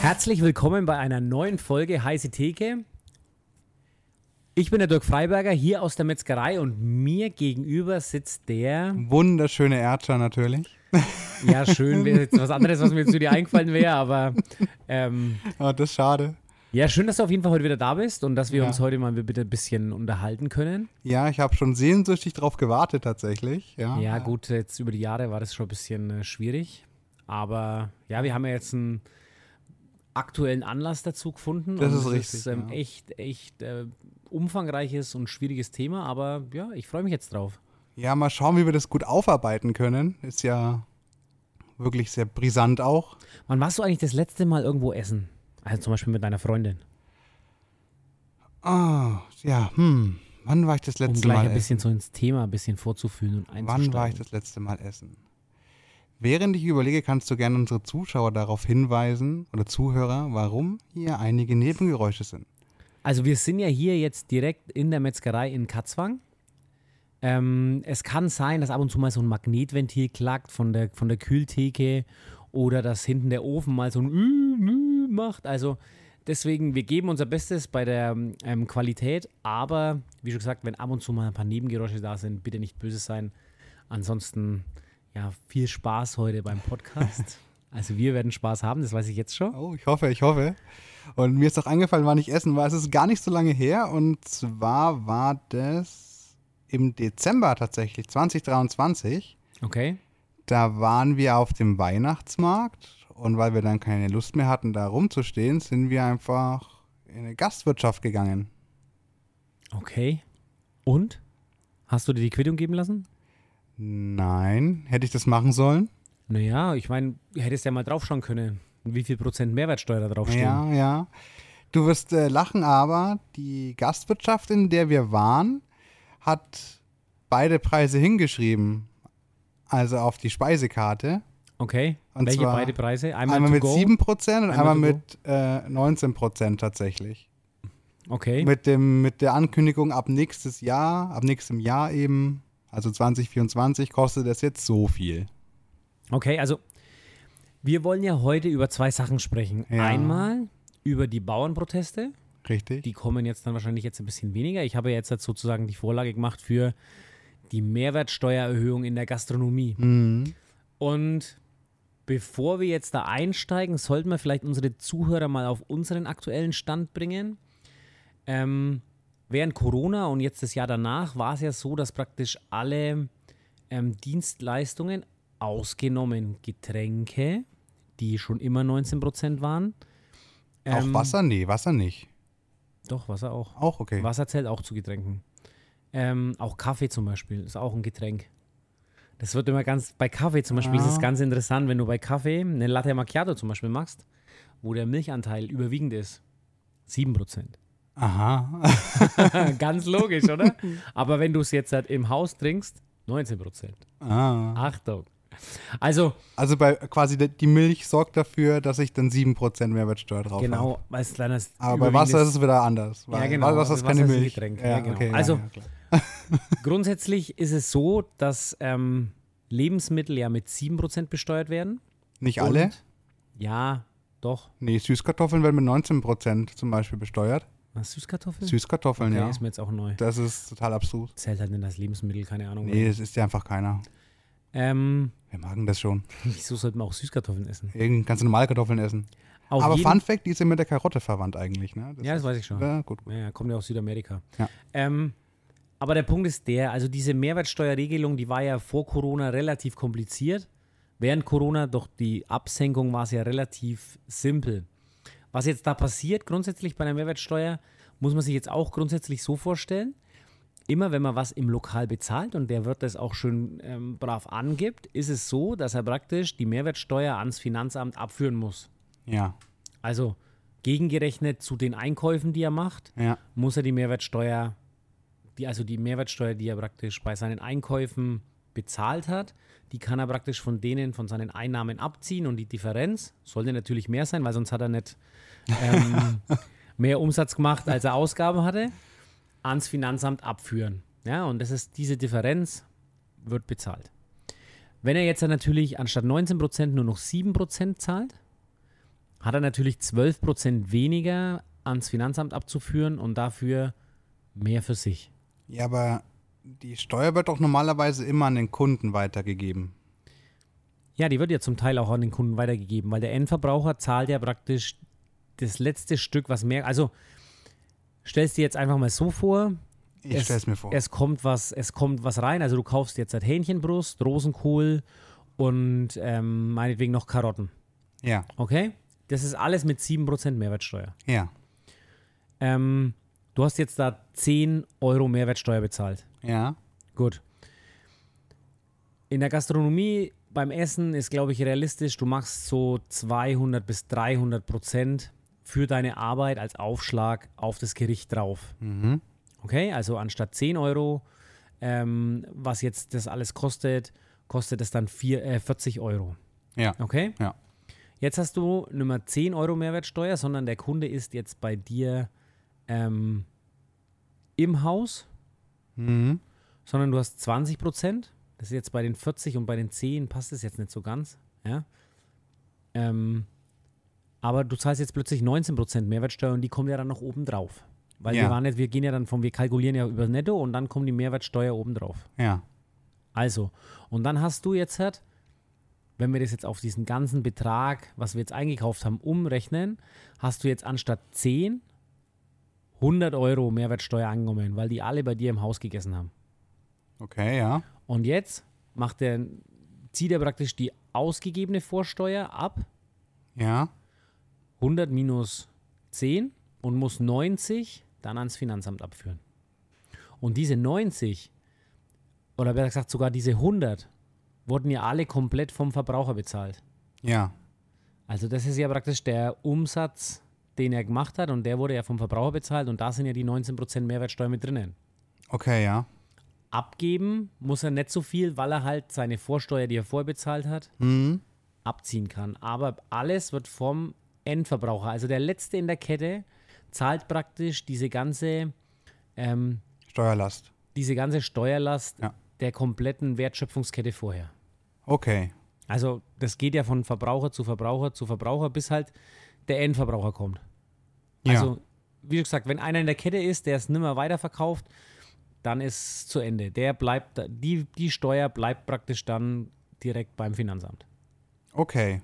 Herzlich willkommen bei einer neuen Folge Heiße Theke. Ich bin der Dirk Freiberger hier aus der Metzgerei und mir gegenüber sitzt der. Wunderschöne Erdscher natürlich. Ja, schön wäre jetzt was anderes, was mir zu dir eingefallen wäre, aber. Ähm, oh, das ist schade. Ja, schön, dass du auf jeden Fall heute wieder da bist und dass wir Ja. uns heute mal bitte ein bisschen unterhalten können. Ja, ich habe schon sehnsüchtig drauf gewartet tatsächlich. Ja, Ja, gut, jetzt über die Jahre war das schon ein bisschen äh, schwierig. Aber ja, wir haben ja jetzt einen aktuellen Anlass dazu gefunden. Das ist richtig, Ist ähm, ja. echt, echt äh, umfangreiches und schwieriges Thema, aber ja, ich freue mich jetzt drauf. Ja, mal schauen, wie wir das gut aufarbeiten können. Ist ja wirklich sehr brisant auch. Wann warst du eigentlich das letzte Mal irgendwo essen? Also zum Beispiel mit deiner Freundin. Ah, ja, hm. Wann war ich das Um letzte gleich Mal ein bisschen essen? so ins Thema ein bisschen vorzufühlen und einzusteigen. Wann war ich das letzte Mal essen? Während ich überlege, kannst du gerne unsere Zuschauer darauf hinweisen oder Zuhörer, warum hier einige Nebengeräusche sind. Also wir sind ja hier jetzt direkt in der Metzgerei in Katzwang. Ähm, es kann sein, dass ab und zu mal so ein Magnetventil klackt von der, von der Kühltheke oder dass hinten der Ofen mal so ein Ü, Ü macht. Also deswegen, wir geben unser Bestes bei der ähm, Qualität, aber wie schon gesagt, wenn ab und zu mal ein paar Nebengeräusche da sind, bitte nicht böse sein. Ansonsten, ja, viel Spaß heute beim Podcast. Also wir werden Spaß haben, das weiß ich jetzt schon. Oh, ich hoffe, ich hoffe. Und mir ist doch eingefallen, wann ich essen war. Es ist gar nicht so lange her. Und zwar war das im Dezember tatsächlich, 2023. Okay. Da waren wir auf dem Weihnachtsmarkt. Und weil wir dann keine Lust mehr hatten, da rumzustehen, sind wir einfach in eine Gastwirtschaft gegangen. Okay. Und? Hast du dir die Quittung geben lassen? Nein, hätte ich das machen sollen? Naja, ich meine, du hättest ja mal draufschauen können, wie viel Prozent Mehrwertsteuer da draufstehen. Ja, ja. Du wirst äh, lachen, aber die Gastwirtschaft, in der wir waren, hat beide Preise hingeschrieben. Also auf die Speisekarte. Okay. Und Welche zwar beide Preise? Einmal, Einmal mit go. 7% und Einmal einmal, mit äh, 19% tatsächlich. Okay. Mit, dem, mit der Ankündigung ab nächstes Jahr, ab nächstem Jahr eben, also 2024, kostet das jetzt so viel. Okay, also wir wollen ja heute über zwei Sachen sprechen. Ja. Einmal über die Bauernproteste. Richtig? Die kommen jetzt dann wahrscheinlich jetzt ein bisschen weniger. Ich habe jetzt sozusagen die Vorlage gemacht für die Mehrwertsteuererhöhung in der Gastronomie. Mhm. Und bevor wir jetzt da einsteigen, sollten wir vielleicht unsere Zuhörer mal auf unseren aktuellen Stand bringen. Ähm, während Corona und jetzt das Jahr danach war es ja so, dass praktisch alle ähm, Dienstleistungen, ausgenommen Getränke, die schon immer 19% waren. Auch ähm, Wasser? Nee, Wasser nicht. Doch, Wasser auch. Auch okay. Wasser zählt auch zu Getränken. Ähm, auch Kaffee zum Beispiel ist auch ein Getränk. Das wird immer ganz, bei Kaffee zum Beispiel ist es Ah. ganz interessant, wenn du bei Kaffee eine Latte Macchiato zum Beispiel machst, wo der Milchanteil überwiegend ist. 7%. Aha. ganz logisch, oder? Aber wenn du es jetzt halt im Haus trinkst, 19%. ah. Achtung. Also, Also bei quasi die Milch sorgt dafür, dass ich dann 7% Mehrwertsteuer drauf habe. genau, weil es dann das Aber bei Wasser ist es wieder anders. Ja, genau, Wasser also ist keine Wasser Milch. Ja, ja, genau. okay, Also- ja. Grundsätzlich ist es so, dass ähm, Lebensmittel ja mit 7% besteuert werden. Nicht alle? Ja, doch. Nee, Süßkartoffeln werden mit 19% zum Beispiel besteuert. Was, Süßkartoffeln? Süßkartoffeln, okay, ja. ist mir jetzt auch neu. Das ist total abstrus. Zählt halt nicht als Lebensmittel, keine Ahnung. Nee, das isst ja einfach keiner. Ähm, Wir magen das schon. wieso sollte man auch Süßkartoffeln essen? Irgend kannst du normale Kartoffeln essen. Auf Aber Fun Fact, die sind mit der Karotte verwandt eigentlich, ne? Ja, das ist- weiß ich schon. Ja, gut, gut. Ja, ja, kommt ja aus Südamerika. Ja. Ähm, aber der Punkt ist der, also diese Mehrwertsteuerregelung, die war ja vor Corona relativ kompliziert. Während Corona durch die Absenkung war es ja relativ simpel. Was jetzt da passiert, grundsätzlich bei einer Mehrwertsteuer, muss man sich jetzt auch grundsätzlich so vorstellen. Immer wenn man was im Lokal bezahlt und der wird das auch schön ähm, brav angibt, ist es so, dass er praktisch die Mehrwertsteuer ans Finanzamt abführen muss. Ja, Also gegengerechnet zu den Einkäufen, die er macht, ja. muss er die Mehrwertsteuer, die, also die Mehrwertsteuer, die er praktisch bei seinen Einkäufen bezahlt hat, die kann er praktisch von denen, von seinen Einnahmen abziehen und die Differenz sollte natürlich mehr sein, weil sonst hat er nicht ähm, mehr Umsatz gemacht, als er Ausgaben hatte, ans Finanzamt abführen. Ja, und das ist diese Differenz, wird bezahlt. Wenn er jetzt dann natürlich anstatt 19% nur noch 7% zahlt, hat er natürlich 12% weniger ans Finanzamt abzuführen und dafür mehr für sich. Ja, aber die Steuer wird doch normalerweise immer an den Kunden weitergegeben. Ja, die wird ja zum Teil auch an den Kunden weitergegeben, weil der Endverbraucher zahlt ja praktisch das letzte Stück, was mehr. Also stellst dir jetzt einfach mal so vor. Ich es, stell's mir vor. Es kommt was, es kommt was rein. Also du kaufst jetzt halt Hähnchenbrust, Rosenkohl und ähm, meinetwegen noch Karotten. ja, Okay? Das ist alles mit 7% Mehrwertsteuer. ja, Ähm, du hast jetzt da 10 Euro Mehrwertsteuer bezahlt. Ja, Gut. In der Gastronomie beim Essen ist, glaube ich, realistisch, du machst so 200 bis 300 Prozent für deine Arbeit als Aufschlag auf das Gericht drauf. mhm. Okay, also anstatt 10 Euro, ähm, was jetzt das alles kostet, kostet es dann vier, äh, 40 Euro. ja, Okay? Ja. Jetzt hast du nicht mehr 10 Euro Mehrwertsteuer, sondern der Kunde ist jetzt bei dir ähm, im Haus, mhm. sondern du hast 20 Prozent. Das ist jetzt bei den 40 und bei den 10 passt es jetzt nicht so ganz. Ja? Ähm, aber du zahlst jetzt plötzlich 19 Prozent Mehrwertsteuer und die kommt ja dann noch oben drauf. Weil Ja. wir waren nicht, wir gehen ja dann von, wir kalkulieren ja über Netto und dann kommt die Mehrwertsteuer oben drauf. ja, Also, und dann hast du jetzt halt, wenn wir das jetzt auf diesen ganzen Betrag, was wir jetzt eingekauft haben, umrechnen, hast du jetzt anstatt 10 100 Euro Mehrwertsteuer angenommen, weil die alle bei dir im Haus gegessen haben. okay, ja, Und jetzt macht der, zieht er praktisch die ausgegebene Vorsteuer ab, ja, 100 minus 10 und muss 90 dann ans Finanzamt abführen. Und diese 90, oder besser gesagt sogar diese 100, wurden ja alle komplett vom Verbraucher bezahlt. ja, Also das ist ja praktisch der Umsatz, den er gemacht hat und der wurde ja vom Verbraucher bezahlt und da sind ja die 19% Mehrwertsteuer mit drinnen. okay, ja, Abgeben muss er nicht so viel, weil er halt seine Vorsteuer, die er vorher bezahlt hat, mhm. abziehen kann. Aber alles wird vom Endverbraucher, also der Letzte in der Kette, zahlt praktisch diese ganze, ähm, Steuerlast. diese ganze Steuerlast Ja. der kompletten Wertschöpfungskette vorher. Okay, Also das geht ja von Verbraucher zu Verbraucher zu Verbraucher, bis halt der Endverbraucher kommt. ja, Also, wie gesagt, wenn einer in der Kette ist, der es nimmer weiterverkauft, dann ist es zu Ende. Der bleibt, die, die Steuer bleibt praktisch dann direkt beim Finanzamt. okay,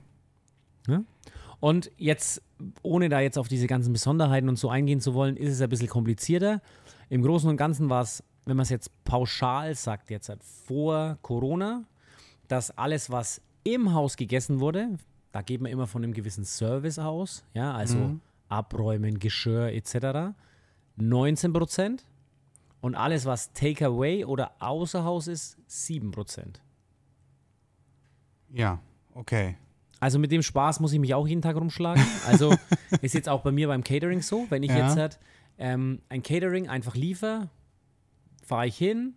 Und jetzt, ohne da jetzt auf diese ganzen Besonderheiten und so eingehen zu wollen, ist es ein bisschen komplizierter. Im Großen und Ganzen war es, wenn man es jetzt pauschal sagt, jetzt halt vor Corona, dass alles, was im Haus gegessen wurde, da geht man immer von einem gewissen Service aus, ja, also Abräumen, Geschirr etc., 19 Prozent. Und alles, was Takeaway oder außer Haus ist, 7 Prozent. ja, okay, Also mit dem Spaß muss ich mich auch jeden Tag rumschlagen. Also ist jetzt auch bei mir beim Catering so, wenn ich Ja. jetzt halt, ähm, ein Catering einfach liefer, fahre ich hin,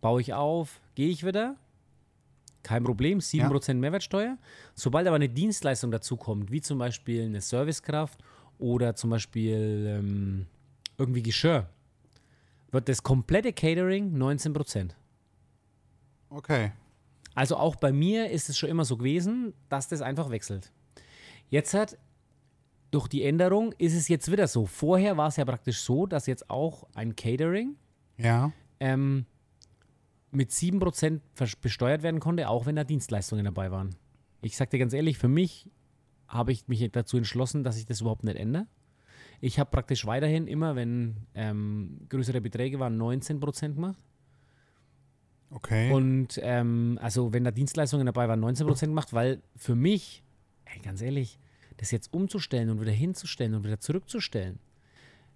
baue ich auf, gehe ich wieder. Kein Problem, 7% Mehrwertsteuer. Sobald aber eine Dienstleistung dazu kommt, wie zum Beispiel eine Servicekraft oder zum Beispiel ähm, irgendwie Geschirr, wird das komplette Catering 19%. okay, Also auch bei mir ist es schon immer so gewesen, dass das einfach wechselt. Jetzt hat durch die Änderung ist es jetzt wieder so. Vorher war es ja praktisch so, dass jetzt auch ein Catering ja, ähm, mit 7% vers- besteuert werden konnte, auch wenn da Dienstleistungen dabei waren. Ich sag dir ganz ehrlich, für mich habe ich mich dazu entschlossen, dass ich das überhaupt nicht ändere. Ich habe praktisch weiterhin immer, wenn ähm, größere Beträge waren, 19% gemacht. okay, Und ähm, also wenn da Dienstleistungen dabei waren, 19% gemacht, weil für mich, ey, ganz ehrlich, das jetzt umzustellen und wieder hinzustellen und wieder zurückzustellen,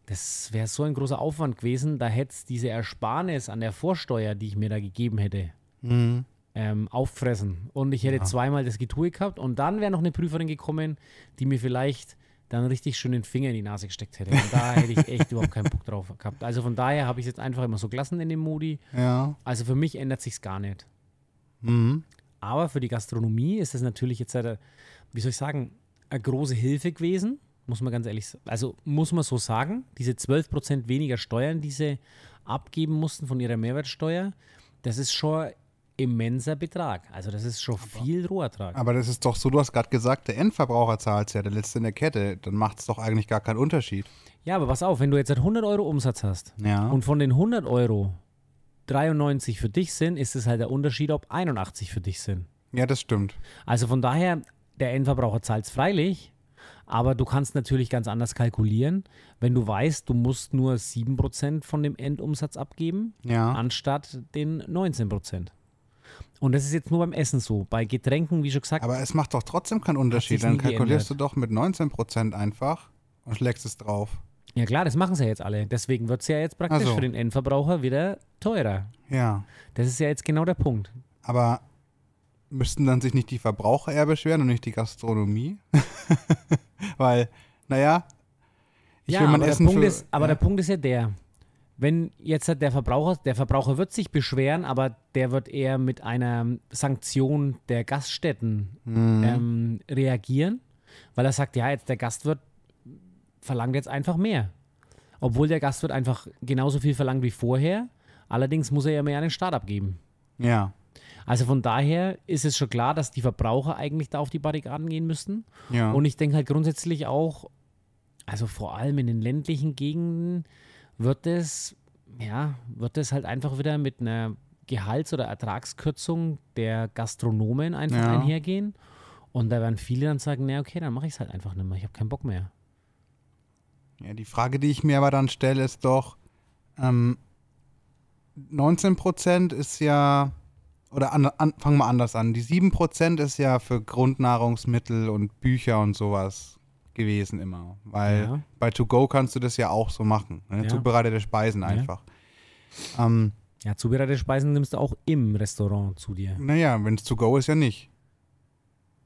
das wäre so ein großer Aufwand gewesen, da hätte es diese Ersparnis an der Vorsteuer, die ich mir da gegeben hätte, mhm. ähm, auffressen. Und ich hätte zweimal das Getue gehabt und dann wäre noch eine Prüferin gekommen, die mir vielleicht dann richtig schön den Finger in die Nase gesteckt hätte. Und da hätte ich echt überhaupt keinen Bock drauf gehabt. Also von daher habe ich es jetzt einfach immer so gelassen in dem Modi. ja, Also für mich ändert sich gar nicht. mhm. Aber für die Gastronomie ist es natürlich jetzt, eine, wie soll ich sagen, eine große Hilfe gewesen, muss man ganz ehrlich sagen. Also muss man so sagen, diese 12% weniger Steuern, die sie abgeben mussten von ihrer Mehrwertsteuer, das ist schon immenser Betrag. Also das ist schon viel Rohertrag. Aber das ist doch so, du hast gerade gesagt, der Endverbraucher zahlt es ja, der Letzte in der Kette. Dann macht es doch eigentlich gar keinen Unterschied. Ja, aber pass auf, wenn du jetzt 100 Euro Umsatz hast Ja. und von den 100 Euro 93 für dich sind, ist es halt der Unterschied, ob 81 für dich sind. ja, das stimmt. Also von daher, der Endverbraucher zahlt es freilich, aber du kannst natürlich ganz anders kalkulieren, wenn du weißt, du musst nur 7% von dem Endumsatz abgeben, Ja. anstatt den 19%. Und das ist jetzt nur beim Essen so. Bei Getränken, wie schon gesagt, Aber es macht doch trotzdem keinen Unterschied. Dann kalkulierst geändert. du doch mit 19% einfach und schlägst es drauf. ja klar, das machen sie ja jetzt alle. Deswegen wird es ja jetzt praktisch Ach so. für den Endverbraucher wieder teurer. Ja. Das ist ja jetzt genau der Punkt. Aber müssten dann sich nicht die Verbraucher eher beschweren und nicht die Gastronomie? Weil, naja, ich ja, will mein aber, Essen der Punkt für, ist, aber ja. der Punkt ist ja der, wenn jetzt halt der Verbraucher, der Verbraucher wird sich beschweren, aber der wird eher mit einer Sanktion der Gaststätten Mhm. ähm, reagieren, weil er sagt, ja, jetzt der Gastwirt verlangt jetzt einfach mehr. Obwohl der Gastwirt einfach genauso viel verlangt wie vorher, allerdings muss er ja mehr an den Staat abgeben. Ja, Also von daher ist es schon klar, dass die Verbraucher eigentlich da auf die Barrikaden gehen müssten. ja. Und ich denke halt grundsätzlich auch, also vor allem in den ländlichen Gegenden wird es, ja, wird es halt einfach wieder mit einer Gehalts- oder Ertragskürzung der Gastronomen einfach Ja. einhergehen. Und da werden viele dann sagen, na okay, dann mache ich es halt einfach nicht mehr. Ich habe keinen Bock mehr. ja, die Frage, die ich mir aber dann stelle, ist doch, ähm, 19% ist ja, oder an, an, fangen wir anders an, die 7% ist ja für Grundnahrungsmittel und Bücher und sowas gewesen immer. Weil Ja. bei To Go kannst du das ja auch so machen. Ne? Ja. Zubereitete Speisen einfach. Ähm, Ja, zubereitete Speisen nimmst du auch im Restaurant zu dir. naja, wenn es To Go ist, ja nicht.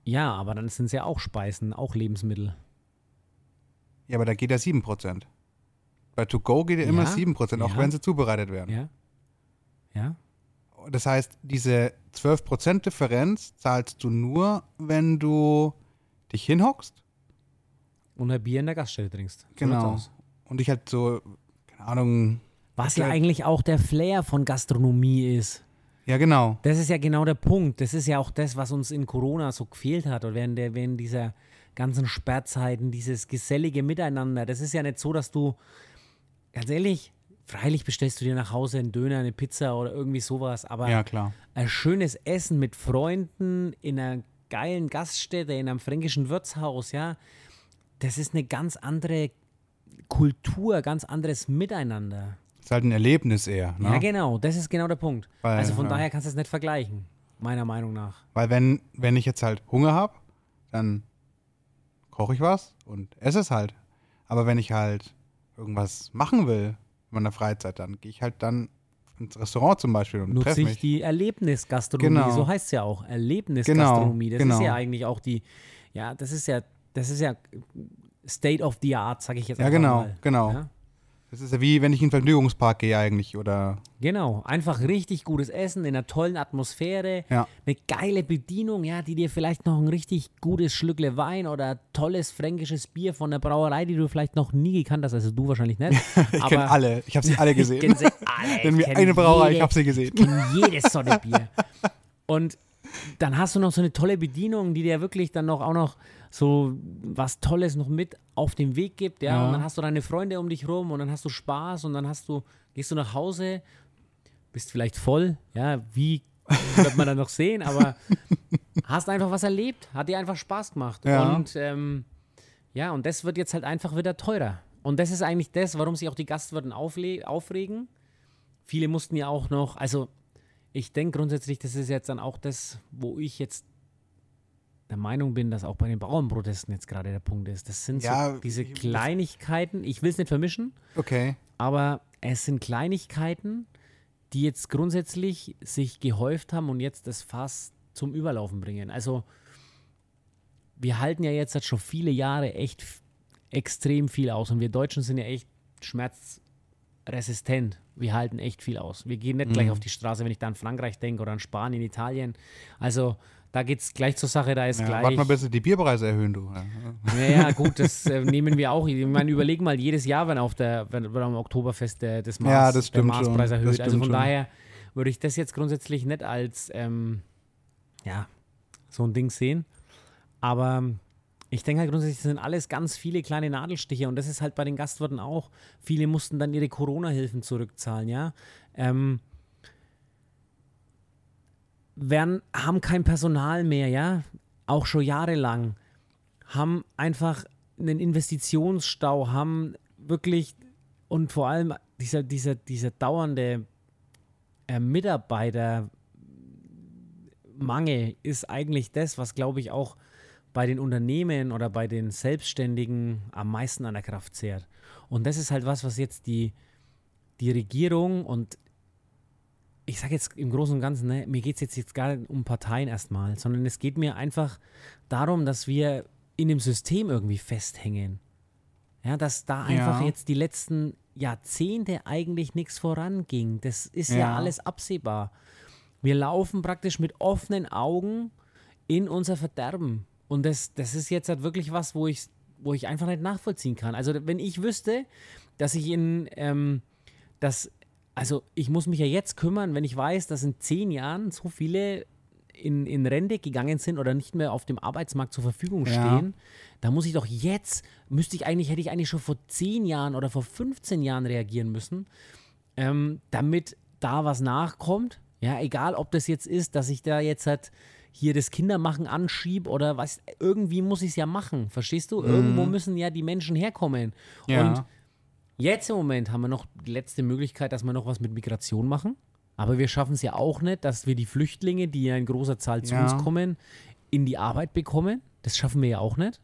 Ja, aber dann sind es ja auch Speisen, auch Lebensmittel. Ja, aber da geht ja 7%. Bei To Go geht ja immer Ja, 7%, auch ja. wenn sie zubereitet werden. Ja? Ja? Das heißt, diese 12% Differenz zahlst du nur, wenn du dich hinhockst. Und ein Bier in der Gaststätte trinkst. Genau. Und ich halt so, keine Ahnung. Was ja eigentlich auch der Flair von Gastronomie ist. Ja, genau. Das ist ja genau der Punkt. Das ist ja auch das, was uns in Corona so gefehlt hat oder während, der, während dieser ganzen Sperrzeiten, dieses gesellige Miteinander. Das ist ja nicht so, dass du, ganz ehrlich, freilich bestellst du dir nach Hause einen Döner, eine Pizza oder irgendwie sowas, aber Ja, klar. ein schönes Essen mit Freunden in einer geilen Gaststätte, in einem fränkischen Wirtshaus, ja, das ist eine ganz andere Kultur, ganz anderes Miteinander. Ist halt ein Erlebnis eher. Ne? Ja, genau, das ist genau der Punkt. Weil, also von ja. daher kannst du es nicht vergleichen, meiner Meinung nach. Weil wenn, wenn ich jetzt halt Hunger habe, dann koche ich was und esse es halt. Aber wenn ich halt irgendwas machen will in meiner Freizeit, dann gehe ich halt dann ins Restaurant zum Beispiel und Nutze ich mich. die Erlebnisgastronomie, Genau. so heißt es ja auch. Erlebnisgastronomie. das genau. ist ja eigentlich auch die, ja, das ist ja, das ist ja State of the Art, sage ich jetzt Ja, einfach genau, mal. genau. Ja? Das ist ja wie wenn ich in den Vergnügungspark gehe eigentlich oder Genau, einfach richtig gutes Essen in einer tollen Atmosphäre, Ja. eine geile Bedienung, ja, die dir vielleicht noch ein richtig gutes Schlückle Wein oder tolles fränkisches Bier von der Brauerei, die du vielleicht noch nie gekannt hast, also du wahrscheinlich nicht. ich kenne alle, ich habe sie alle Ich gesehen. kenn sie alle. Ich wir kenn eine Brauerei, ich jede- habe sie gesehen. Ich kenne jedes Sonnebier. Und dann hast du noch so eine tolle Bedienung, die dir wirklich dann noch auch noch so was Tolles noch mit auf den Weg gibt, ja? Ja. Und dann hast du deine Freunde um dich rum und dann hast du Spaß und dann hast du, gehst du nach Hause, bist vielleicht voll, ja, wie wird man dann noch sehen, aber hast einfach was erlebt, hat dir einfach Spaß gemacht. Ja. Und ähm, ja, und das wird jetzt halt einfach wieder teurer. Und das ist eigentlich das, warum sich auch die Gastwirten aufregen. Viele mussten ja auch noch, also ich denke grundsätzlich, das ist jetzt dann auch das, wo ich jetzt der Meinung bin, dass auch bei den Bauernprotesten jetzt gerade der Punkt ist. Das sind Ja, so diese Kleinigkeiten, ich will es nicht vermischen, Okay. aber es sind Kleinigkeiten, die jetzt grundsätzlich sich gehäuft haben und jetzt das Fass zum Überlaufen bringen. Also wir halten ja jetzt schon viele Jahre echt extrem viel aus und wir Deutschen sind ja echt schmerzresistent. Wir halten echt viel aus. Wir gehen nicht gleich auf die Straße, wenn ich da an Frankreich denke oder an Spanien, Italien. Also da geht es gleich zur Sache, da ist Ja, gleich. warte mal, bis die Bierpreise erhöhen, du. Ja. Naja, gut, das äh, nehmen wir auch. Ich meine, überleg mal jedes Jahr, wenn auf der, wenn, wenn am Oktoberfest der, das Maß, Ja, das stimmt der Maßpreis schon. erhöht. Das also von schon. daher, würde ich das jetzt grundsätzlich nicht als, ähm, ja, so ein Ding sehen. Aber ich denke halt grundsätzlich, das sind alles ganz viele kleine Nadelstiche und das ist halt bei den Gastwirten auch. Viele mussten dann ihre Corona-Hilfen zurückzahlen, ja. Ähm, werden, haben kein Personal mehr, ja, auch schon jahrelang, haben einfach einen Investitionsstau, haben wirklich und vor allem dieser, dieser, dieser dauernde äh, Mitarbeitermangel ist eigentlich das, was glaube ich auch bei den Unternehmen oder bei den Selbstständigen am meisten an der Kraft zehrt. Und das ist halt was, was jetzt die, die Regierung und ich sage jetzt im Großen und Ganzen, ne, mir geht es jetzt, jetzt gar nicht um Parteien erstmal, sondern es geht mir einfach darum, dass wir in dem System irgendwie festhängen. Ja, dass da einfach Ja. jetzt die letzten Jahrzehnte eigentlich nichts voranging. Das ist ja. Ja. alles absehbar. Wir laufen praktisch mit offenen Augen in unser Verderben. Und das, das ist jetzt halt wirklich was, wo ich, wo ich einfach nicht nachvollziehen kann. Also wenn ich wüsste, dass ich in, ähm, dass, also ich muss mich ja jetzt kümmern, wenn ich weiß, dass in zehn Jahren so viele in, in Rente gegangen sind oder nicht mehr auf dem Arbeitsmarkt zur Verfügung Ja. stehen, da muss ich doch jetzt, müsste ich eigentlich, hätte ich eigentlich schon vor zehn Jahren oder vor 15 Jahren reagieren müssen, ähm, damit da was nachkommt. Ja, egal ob das jetzt ist, dass ich da jetzt halt hier das Kindermachen anschieb oder was, irgendwie muss ich es ja machen, verstehst du? Irgendwo müssen ja die Menschen herkommen. Ja. Und Jetzt im Moment haben wir noch die letzte Möglichkeit, dass wir noch was mit Migration machen. Aber wir schaffen es ja auch nicht, dass wir die Flüchtlinge, die ja in großer Zahl zu Ja. uns kommen, in die Arbeit bekommen. Das schaffen wir ja auch nicht.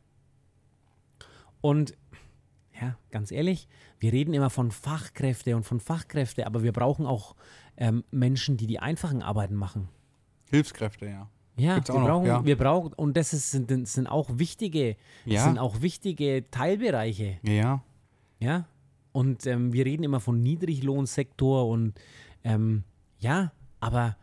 Und ja, ganz ehrlich, wir reden immer von Fachkräfte und von Fachkräfte, aber wir brauchen auch ähm, Menschen, die die einfachen Arbeiten machen. Hilfskräfte, ja. Ja, Gibt's wir auch noch, brauchen, ja. wir brauchen, und das ist, sind, sind auch wichtige, das Ja. sind auch wichtige Teilbereiche. Ja. Ja. Und ähm, wir reden immer von Niedriglohnsektor und ähm, ja, aber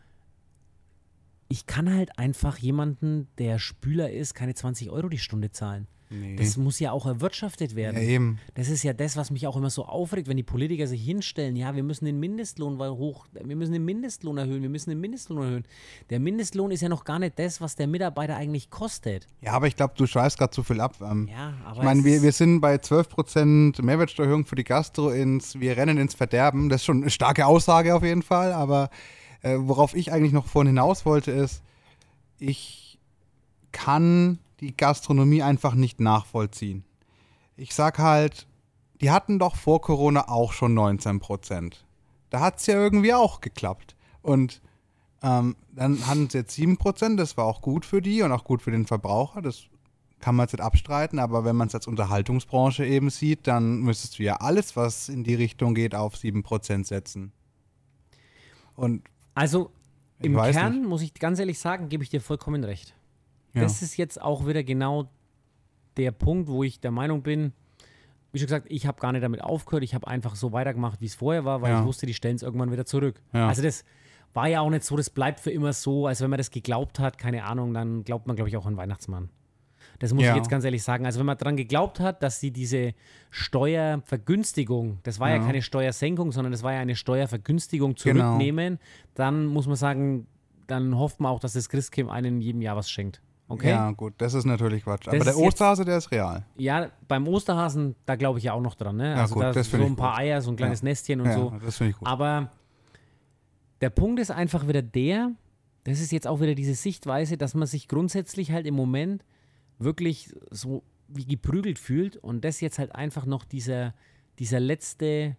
ich kann halt einfach jemanden, der Spüler ist, keine 20 Euro die Stunde zahlen. Nee. Das muss ja auch erwirtschaftet ja, werden. eben. Das ist ja das, was mich auch immer so aufregt, wenn die Politiker sich hinstellen, ja, wir müssen den Mindestlohn hoch, wir müssen den Mindestlohn erhöhen, wir müssen den Mindestlohn erhöhen. Der Mindestlohn ist ja noch gar nicht das, was der Mitarbeiter eigentlich kostet. Ja, aber ich glaube, du schweißt gerade zu viel ab. Ähm, Ja, aber ich meine, wir, wir sind bei 12% Mehrwertsteuererhöhung für die Gastro ins, wir rennen ins Verderben. Das ist schon eine starke Aussage auf jeden Fall, aber äh, worauf ich eigentlich noch vorhin hinaus wollte, ist, ich kann die Gastronomie einfach nicht nachvollziehen. Ich sag halt, die hatten doch vor Corona auch schon 19%. Da hat es ja irgendwie auch geklappt. Und ähm, dann hatten sie jetzt 7%, das war auch gut für die und auch gut für den Verbraucher. Das kann man jetzt nicht abstreiten, aber wenn man es als Unterhaltungsbranche eben sieht, dann müsstest du ja alles, was in die Richtung geht, auf 7% setzen. Und Also im Kern, muss ich ganz ehrlich sagen, gebe ich dir vollkommen recht. Ja, Das ist jetzt auch wieder genau der Punkt, wo ich der Meinung bin, wie schon gesagt, ich habe gar nicht damit aufgehört, ich habe einfach so weitergemacht, wie es vorher war, weil Ja. ich wusste, die stellen es irgendwann wieder zurück. Ja. Also das war ja auch nicht so, das bleibt für immer so, als wenn man das geglaubt hat, keine Ahnung, dann glaubt man, glaube ich, auch an Weihnachtsmann. Das muss Ja. ich jetzt ganz ehrlich sagen. Also wenn man daran geglaubt hat, dass sie diese Steuervergünstigung, das war ja, keine Steuersenkung, sondern das war ja eine Steuervergünstigung Genau. zurücknehmen, dann muss man sagen, dann hofft man auch, dass das Christkind einem in jedem Jahr was schenkt. Okay? ja, gut, das ist natürlich Quatsch. Aber Das der ist jetzt- Osterhase, der ist real. Ja, beim Osterhasen, da glaube ich ja auch noch dran. Ne? Ja, also gut, da das so ein paar gut. Eier, so ein kleines Nestchen und ja, so. das finde ich gut. Aber der Punkt ist einfach wieder der, das ist jetzt auch wieder diese Sichtweise, dass man sich grundsätzlich halt im Moment wirklich so wie geprügelt fühlt und das jetzt halt einfach noch dieser, dieser letzte,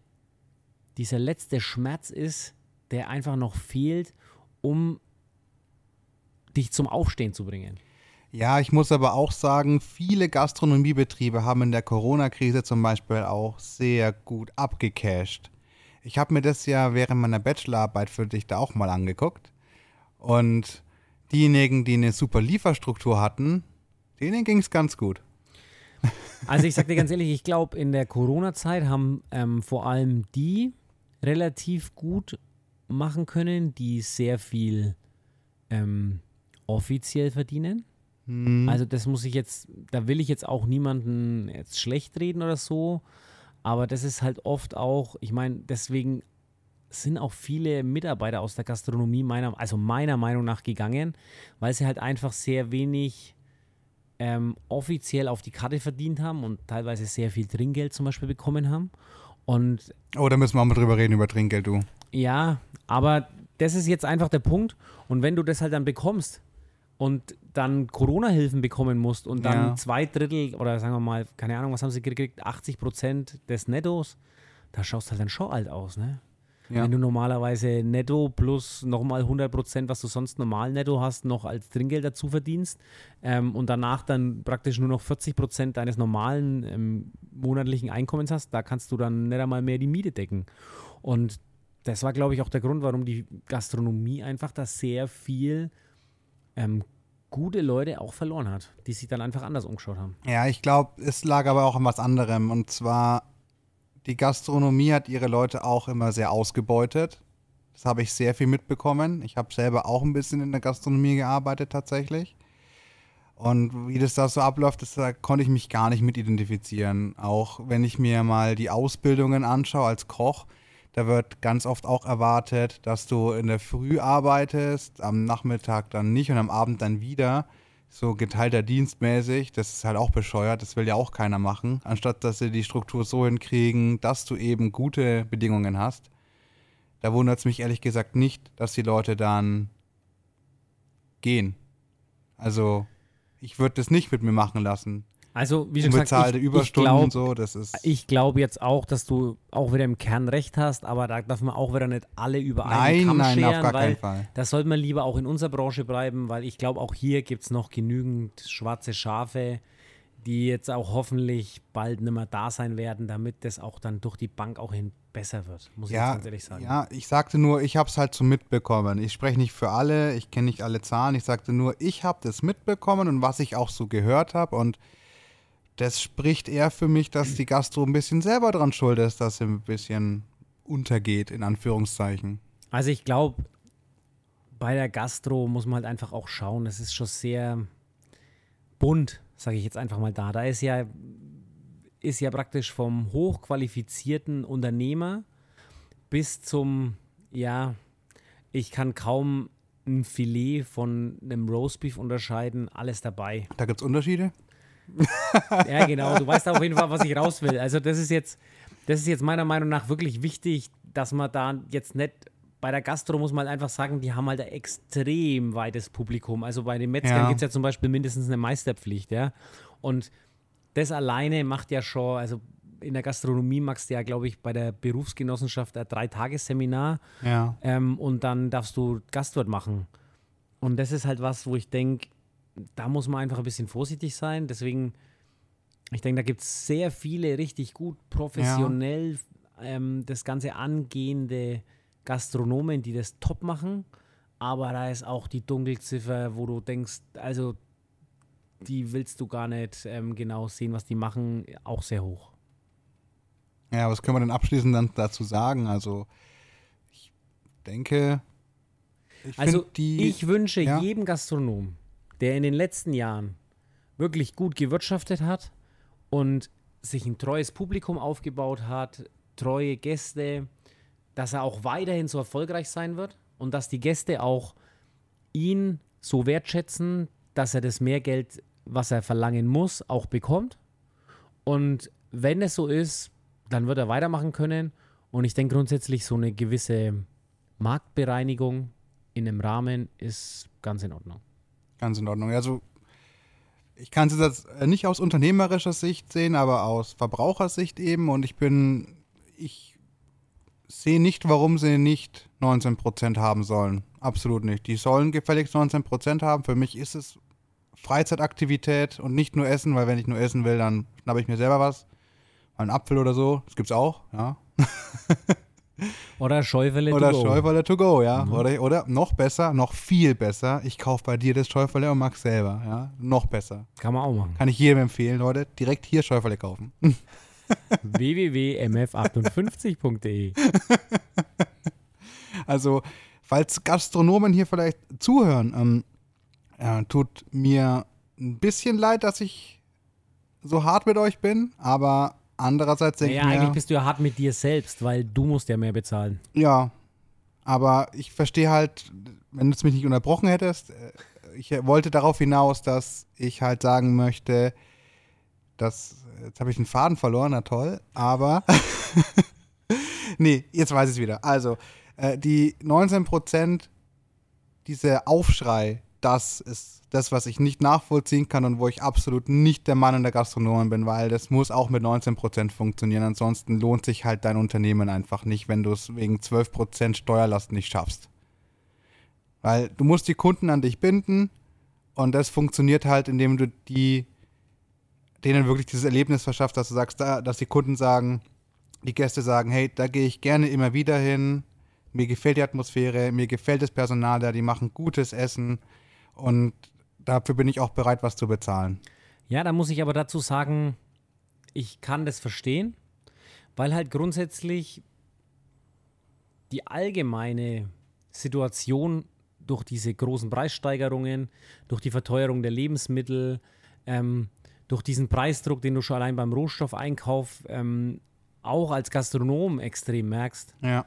dieser letzte Schmerz ist, der einfach noch fehlt, um dich zum Aufstehen zu bringen. Ja, ich muss aber auch sagen, viele Gastronomiebetriebe haben in der Corona-Krise zum Beispiel auch sehr gut abgecasht. Ich habe mir das ja während meiner Bachelorarbeit für dich da auch mal angeguckt. Und diejenigen, die eine super Lieferstruktur hatten, denen ging es ganz gut. Also ich sag dir ganz ehrlich, ich glaube, in der Corona-Zeit haben ähm, vor allem die relativ gut machen können, die sehr viel ähm, offiziell verdienen. Hm, Also das muss ich jetzt, da will ich jetzt auch niemanden jetzt schlecht reden oder so, aber das ist halt oft auch, ich meine, deswegen sind auch viele Mitarbeiter aus der Gastronomie meiner, also meiner Meinung nach gegangen, weil sie halt einfach sehr wenig ähm, offiziell auf die Karte verdient haben und teilweise sehr viel Trinkgeld zum Beispiel bekommen haben. Und Oh, da müssen wir auch mal drüber reden, über Trinkgeld, du. ja, aber das ist jetzt einfach der Punkt. Und wenn du das halt dann bekommst und dann Corona-Hilfen bekommen musst und dann Ja. zwei Drittel oder sagen wir mal, keine Ahnung, was haben sie gekriegt, 80 Prozent des Nettos, da schaust halt dann schon alt aus, ne? Ja. Wenn du normalerweise netto plus nochmal 100 Prozent, was du sonst normal netto hast, noch als Trinkgeld dazu verdienst ähm, und danach dann praktisch nur noch 40 Prozent deines normalen ähm, monatlichen Einkommens hast, da kannst du dann nicht einmal mehr die Miete decken. Und das war, glaube ich, auch der Grund, warum die Gastronomie einfach da sehr viel ähm, gute Leute auch verloren hat, die sich dann einfach anders umgeschaut haben. Ja, ich glaube, es lag aber auch an was anderem. Und zwar, die Gastronomie hat ihre Leute auch immer sehr ausgebeutet. Das habe ich sehr viel mitbekommen. Ich habe selber auch ein bisschen in der Gastronomie gearbeitet tatsächlich. Und wie das da so abläuft, das, da konnte ich mich gar nicht mit identifizieren. Auch wenn ich mir mal die Ausbildungen anschaue als Koch, da wird ganz oft auch erwartet, dass du in der Früh arbeitest, am Nachmittag dann nicht und am Abend dann wieder. So geteilter Dienstmäßig, das ist halt auch bescheuert, das will ja auch keiner machen. Anstatt dass sie die Struktur so hinkriegen, dass du eben gute Bedingungen hast. Da wundert es mich ehrlich gesagt nicht, dass die Leute dann gehen. Also, ich würde das nicht mit mir machen lassen. Also, wie schon gesagt, ich, Überstunden ich und glaube so, das ist. ich glaub jetzt auch, dass du auch wieder im Kern recht hast, aber da darf man auch wieder nicht alle über einen nein, Kamm nein, scheren, auf gar weil keinen Fall. das sollte man lieber auch in unserer Branche bleiben, weil ich glaube, auch hier gibt es noch genügend schwarze Schafe, die jetzt auch hoffentlich bald nicht mehr da sein werden, damit das auch dann durch die Bank auch hin besser wird, muss ich jetzt Ja, ganz ehrlich sagen. ja, ich sagte nur, ich habe es halt so mitbekommen. Ich spreche nicht für alle, ich kenne nicht alle Zahlen. Ich sagte nur, ich habe das mitbekommen und was ich auch so gehört habe. Und das spricht eher für mich, dass die Gastro ein bisschen selber dran schuld ist, dass sie ein bisschen untergeht, in Anführungszeichen. Also ich glaube, bei der Gastro muss man halt einfach auch schauen, es ist schon sehr bunt, sage ich jetzt einfach mal da. Da ist ja, ist ja praktisch vom hochqualifizierten Unternehmer bis zum, ja, ich kann kaum ein Filet von einem Roastbeef unterscheiden, alles dabei. Da gibt es Unterschiede? Ja, genau. Du weißt auf jeden Fall, was ich raus will. Also, das ist jetzt, das ist jetzt meiner Meinung nach wirklich wichtig, dass man da jetzt nicht. Bei der Gastro muss man halt einfach sagen, die haben halt ein extrem weites Publikum. Also bei den Metzgern Ja. gibt es ja zum Beispiel mindestens eine Meisterpflicht, ja. Und das alleine macht ja schon, also in der Gastronomie machst du ja, glaube ich, bei der Berufsgenossenschaft ein Dreitagesseminar Ja. ähm, und dann darfst du Gastwirt machen. Und das ist halt was, wo ich denke, da muss man einfach ein bisschen vorsichtig sein. Deswegen, ich denke, da gibt es sehr viele richtig gut professionell ähm, das Ganze angehende Gastronomen, die das top machen. Aber da ist auch die Dunkelziffer, wo du denkst, also die willst du gar nicht ähm, genau sehen, was die machen, auch sehr hoch. Ja, was können wir denn abschließend dann dazu sagen? Also, ich denke, ich Also ich wünsche ja. jedem Gastronom, der in den letzten Jahren wirklich gut gewirtschaftet hat und sich ein treues Publikum aufgebaut hat, treue Gäste, dass er auch weiterhin so erfolgreich sein wird und dass die Gäste auch ihn so wertschätzen, dass er das Mehrgeld, was er verlangen muss, auch bekommt. Und wenn es so ist, dann wird er weitermachen können. Und ich denke grundsätzlich, so eine gewisse Marktbereinigung in einem Rahmen ist ganz in Ordnung. Ganz in Ordnung. Also, ich kann es jetzt äh, nicht aus unternehmerischer Sicht sehen, aber aus Verbrauchersicht eben. Und ich bin, ich sehe nicht, warum sie nicht 19% haben sollen. Absolut nicht. Die sollen gefälligst 19% haben. Für mich ist es Freizeitaktivität und nicht nur Essen, weil wenn ich nur essen will, dann schnappe ich mir selber was. Mal einen Apfel oder so. Das gibt's auch, ja. Oder Schäufele Oder to go. Schäuferle to go, ja. Oder, oder noch besser, noch viel besser. Ich kaufe bei dir das Schäuferle und mach's selber, ja. Noch besser. Kann man auch machen. Kann ich jedem empfehlen, Leute. Direkt hier Schäuferle kaufen. www.mf58.de Also, falls Gastronomen hier vielleicht zuhören, ähm, ja, tut mir ein bisschen leid, dass ich so hart mit euch bin, aber andererseits denke Naja, ich eigentlich mir, bist du ja hart mit dir selbst, weil du musst ja mehr bezahlen. ja, Aber ich verstehe halt, wenn du es mich nicht unterbrochen hättest, äh, ich wollte darauf hinaus, dass ich halt sagen möchte, dass, jetzt habe ich einen Faden verloren, na toll, aber, nee, jetzt weiß ich es wieder. Also, äh, die 19 Prozent, dieser Aufschrei, das ist das, was ich nicht nachvollziehen kann und wo ich absolut nicht der Mann in der Gastronomie bin, weil das muss auch mit 19% funktionieren. Ansonsten lohnt sich halt dein Unternehmen einfach nicht, wenn du es wegen 12% Steuerlast nicht schaffst. Weil du musst die Kunden an dich binden und das funktioniert halt, indem du die denen wirklich dieses Erlebnis verschaffst, dass du sagst, da, dass die Kunden sagen, die Gäste sagen, hey, da gehe ich gerne immer wieder hin, mir gefällt die Atmosphäre, mir gefällt das Personal da, die machen gutes Essen und dafür bin ich auch bereit, was zu bezahlen. Ja, da muss ich aber dazu sagen, ich kann das verstehen, weil halt grundsätzlich die allgemeine Situation durch diese großen Preissteigerungen, durch die Verteuerung der Lebensmittel, ähm, durch diesen Preisdruck, den du schon allein beim Rohstoffeinkauf ähm, auch als Gastronom extrem merkst, Ja.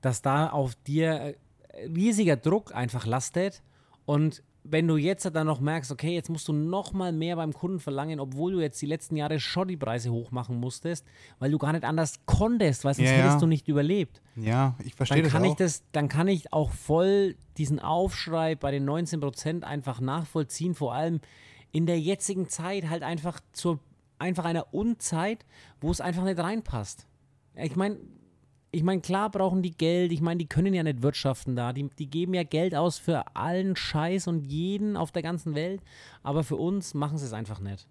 dass da auf dir äh, riesiger Druck einfach lastet und wenn du jetzt dann noch merkst, okay, jetzt musst du noch mal mehr beim Kunden verlangen, obwohl du jetzt die letzten Jahre schon die Preise hochmachen musstest, weil du gar nicht anders konntest, weil sonst Ja, ja. hättest du nicht überlebt. Ja, ich verstehe Dann das kann, auch. ich das, dann kann ich auch voll diesen Aufschrei bei den 19 Prozent einfach nachvollziehen, vor allem in der jetzigen Zeit halt einfach zur einfach einer Unzeit, wo es einfach nicht reinpasst. Ich meine, ich meine, klar brauchen die Geld, ich meine, die können ja nicht wirtschaften da, die, die geben ja Geld aus für allen Scheiß und jeden auf der ganzen Welt, aber für uns machen sie es einfach nicht.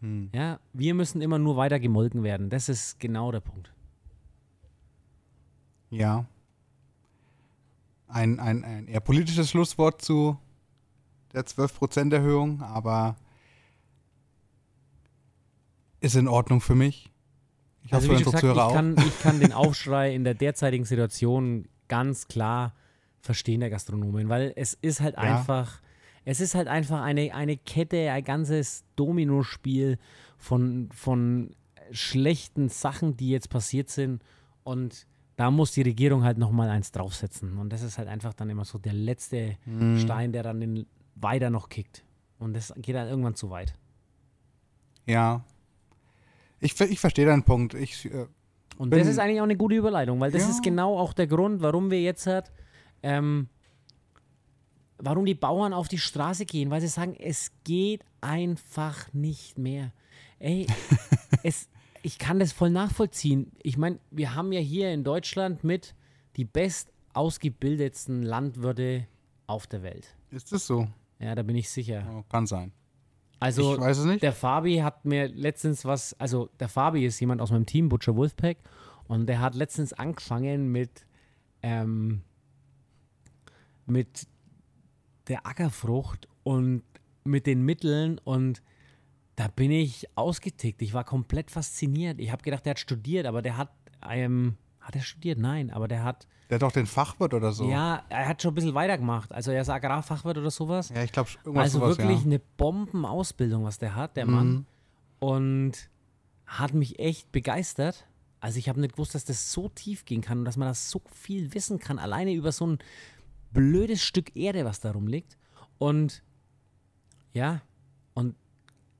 Hm. Ja, wir müssen immer nur weiter gemolken werden, das ist genau der Punkt. Ja. Ein, ein, ein eher politisches Schlusswort zu der 12%-Erhöhung, aber ist in Ordnung für mich. Ich Also hoffe, wie gesagt, ich kann, ich kann den Aufschrei in der derzeitigen Situation ganz klar verstehen der Gastronomen, weil es ist halt Ja. einfach, es ist halt einfach eine, eine Kette, ein ganzes Dominospiel von, von schlechten Sachen, die jetzt passiert sind und da muss die Regierung halt nochmal eins draufsetzen und das ist halt einfach dann immer so der letzte Mhm. Stein, der dann den weiter noch kickt und das geht dann irgendwann zu weit. Ja. Ich, ich verstehe deinen Punkt. Ich, äh, Und das ist eigentlich auch eine gute Überleitung, weil das Ja. ist genau auch der Grund, warum wir jetzt halt, ähm, warum die Bauern auf die Straße gehen, weil sie sagen, es geht einfach nicht mehr. Ey, es, ich kann das voll nachvollziehen. Ich meine, wir haben ja hier in Deutschland mit die best ausgebildetsten Landwirte auf der Welt. ist das so? Ja, da bin ich sicher. Kann sein. Also ich weiß es nicht. der Fabi hat mir letztens was, also der Fabi ist jemand aus meinem Team, Butcher Wolfpack, und der hat letztens angefangen mit, ähm, mit der Ackerfrucht und mit den Mitteln und da bin ich ausgetickt. Ich war komplett fasziniert. Ich habe gedacht, der hat studiert, aber der hat, ähm, hat er studiert? Nein, aber der hat, Der hat doch den Fachwirt oder so. ja, er hat schon ein bisschen weitergemacht. Also er ist Agrarfachwirt oder sowas. Ja, ich glaube, irgendwas Also sowas, wirklich ja. eine Bombenausbildung, was der hat, der Mhm. Mann. Und hat mich echt begeistert. Also ich habe nicht gewusst, dass das so tief gehen kann und dass man das so viel wissen kann, alleine über so ein blödes Stück Erde, was da rumliegt. Und ja, und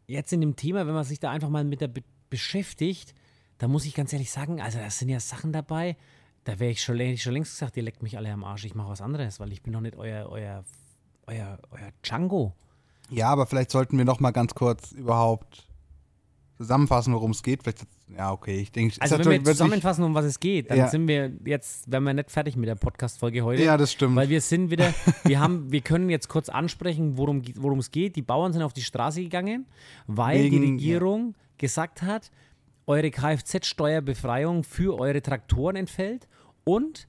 jetzt in dem Thema, wenn man sich da einfach mal mit der be beschäftigt, da muss ich ganz ehrlich sagen, also da sind ja Sachen dabei, da wäre ich schon, schon längst gesagt, ihr leckt mich alle am Arsch, ich mache was anderes, weil ich bin doch nicht euer, euer, euer, euer Django. Ja, aber vielleicht sollten wir noch mal ganz kurz überhaupt zusammenfassen, worum es geht. Vielleicht, ja, okay, ich denke, Also wenn wir zusammenfassen, um was es geht, dann Ja. sind wir jetzt, wenn wir nicht fertig mit der Podcast-Folge heute. Ja, das stimmt. Weil wir sind wieder, wir haben, wir können jetzt kurz ansprechen, worum es geht. Die Bauern sind auf die Straße gegangen, weil die Wegen- Regierung gesagt hat, eure Kfz-Steuerbefreiung für eure Traktoren entfällt und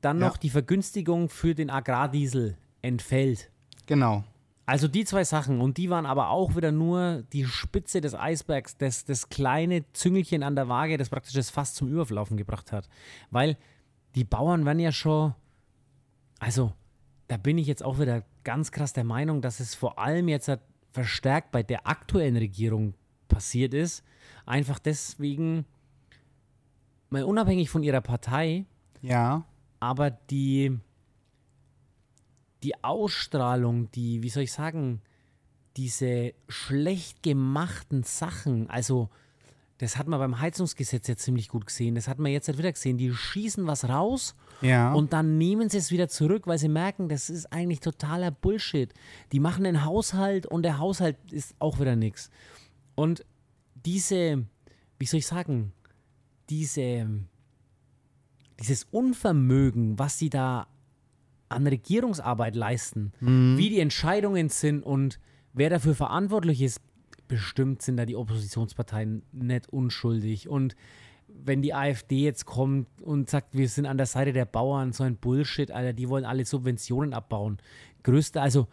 dann Ja. noch die Vergünstigung für den Agrardiesel entfällt. genau. Also die zwei Sachen und die waren aber auch wieder nur die Spitze des Eisbergs, das, das kleine Züngelchen an der Waage, das praktisch das Fass zum Überlaufen gebracht hat. Weil die Bauern waren ja schon, also da bin ich jetzt auch wieder ganz krass der Meinung, dass es vor allem jetzt halt verstärkt bei der aktuellen Regierung passiert ist. Einfach deswegen, mal unabhängig von ihrer Partei, Ja. aber die, die Ausstrahlung, die, wie soll ich sagen, diese schlecht gemachten Sachen, also das hat man beim Heizungsgesetz jetzt ziemlich gut gesehen, das hat man jetzt halt wieder gesehen, die schießen was raus Ja. und dann nehmen sie es wieder zurück, weil sie merken, das ist eigentlich totaler Bullshit. Die machen den Haushalt und der Haushalt ist auch wieder nichts. Und diese, wie soll ich sagen, diese, dieses Unvermögen, was sie da an Regierungsarbeit leisten, wie die Entscheidungen sind und wer dafür verantwortlich ist, bestimmt sind da die Oppositionsparteien nicht unschuldig. Und wenn die AfD jetzt kommt und sagt, wir sind an der Seite der Bauern, so ein Bullshit, Alter, die wollen alle Subventionen abbauen. Größte, also,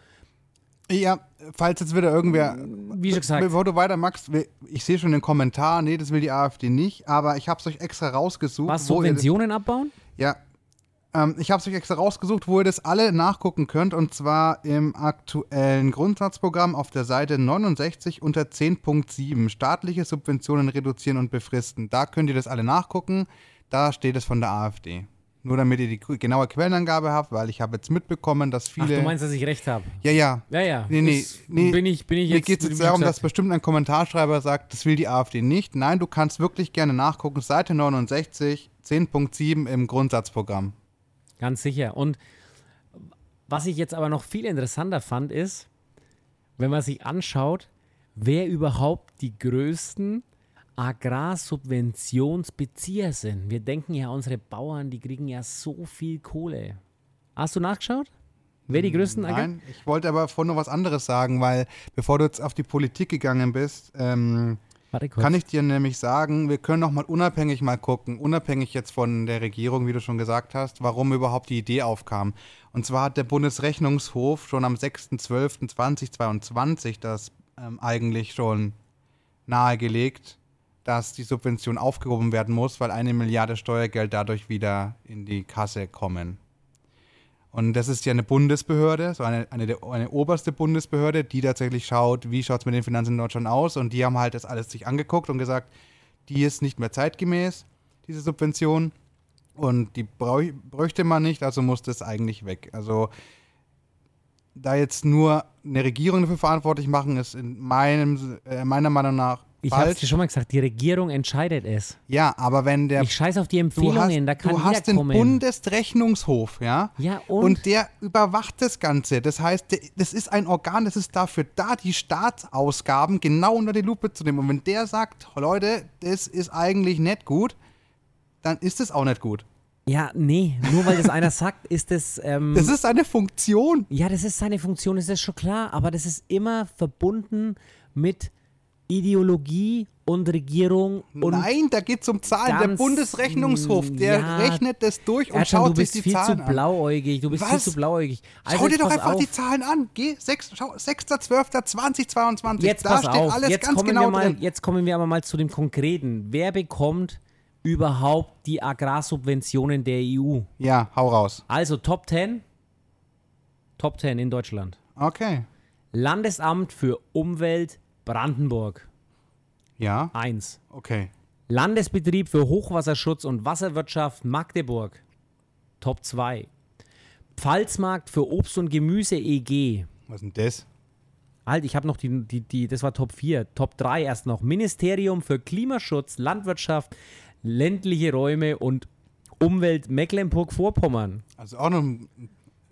ja, falls jetzt wieder irgendwer. wie schon gesagt, Bevor du weitermachst, ich sehe schon den Kommentar, nee, das will die AfD nicht, aber ich habe es euch extra rausgesucht. was, Subventionen abbauen? Ja. Ähm, ich habe es euch extra rausgesucht, wo ihr das alle nachgucken könnt, und zwar im aktuellen Grundsatzprogramm auf der Seite 69 unter 10.7. Staatliche Subventionen reduzieren und befristen. Da könnt ihr das alle nachgucken. Da steht es von der AfD. Nur damit ihr die genaue Quellenangabe habt, weil ich habe jetzt mitbekommen, dass Ach, viele. du meinst, dass ich recht habe? ja, ja. Ja, ja. Nee, nee, nee. Bin ich, bin ich Mir jetzt. geht es jetzt darum, dass bestimmt ein Kommentarschreiber sagt, das will die AfD nicht. Nein, du kannst wirklich gerne nachgucken. Seite 69, 10.7 im Grundsatzprogramm. Ganz sicher. Und was ich jetzt aber noch viel interessanter fand, ist, wenn man sich anschaut, wer überhaupt die größten Agrarsubventionsbezieher sind. Wir denken ja, unsere Bauern, die kriegen ja so viel Kohle. Hast du nachgeschaut? Wer die größten Agrar Nein, ich wollte aber vorhin noch was anderes sagen, weil bevor du jetzt auf die Politik gegangen bist, ähm, kann ich dir nämlich sagen, wir können noch mal unabhängig mal gucken, unabhängig jetzt von der Regierung, wie du schon gesagt hast, warum überhaupt die Idee aufkam. Und zwar hat der Bundesrechnungshof schon am 6.12.2022 das ähm, eigentlich schon nahegelegt, dass die Subvention aufgehoben werden muss, weil eine Milliarde Steuergeld dadurch wieder in die Kasse kommen. Und das ist ja eine Bundesbehörde, so eine, eine, eine oberste Bundesbehörde, die tatsächlich schaut, wie schaut es mit den Finanzen in Deutschland aus. Und die haben halt das alles sich angeguckt und gesagt, die ist nicht mehr zeitgemäß, diese Subvention. Und die bräuchte man nicht, also muss das eigentlich weg. Also da jetzt nur eine Regierung dafür verantwortlich machen, ist in meinem, äh, meiner Meinung nach ich habe es dir schon mal gesagt, die Regierung entscheidet es. Ja, aber wenn der Ich scheiß auf die du hast, Empfehlungen, da kann du hast den kommen. Bundesrechnungshof, ja? Ja, und? Und der überwacht das Ganze. Das heißt, das ist ein Organ, das ist dafür da, die Staatsausgaben genau unter die Lupe zu nehmen. Und wenn der sagt, Leute, das ist eigentlich nicht gut, dann ist es auch nicht gut. ja, nee, nur weil das einer sagt, ist das. Ähm, Das ist eine Funktion. Ja, das ist seine Funktion, das ist schon klar, aber das ist immer verbunden mit Ideologie und Regierung und Nein, da geht es um Zahlen. Der Bundesrechnungshof, der ja, rechnet das durch und Erdschan, schaut du bist sich die viel Zahlen zu an. blauäugig, du bist viel Was? zu blauäugig. Also Schau dir doch einfach auf. die Zahlen an. Geh, sechs- schau, 6.12.2022. Jetzt da pass steht auf, alles jetzt ganz kommen, genau wir mal, drin. jetzt kommen wir aber mal zu dem Konkreten. Wer bekommt überhaupt die Agrarsubventionen der EU? Ja, hau raus. Also Top 10, Top 10 in Deutschland. Okay. Landesamt für Umwelt Brandenburg, Ja, 1. okay. Landesbetrieb für Hochwasserschutz und Wasserwirtschaft Magdeburg. Top 2. Pfalzmarkt für Obst und Gemüse EG. Was ist denn das? Halt, ich habe noch die, die, die, das war Top 4. Top 3 erst noch. Ministerium für Klimaschutz, Landwirtschaft, ländliche Räume und Umwelt Mecklenburg-Vorpommern. Also auch noch ein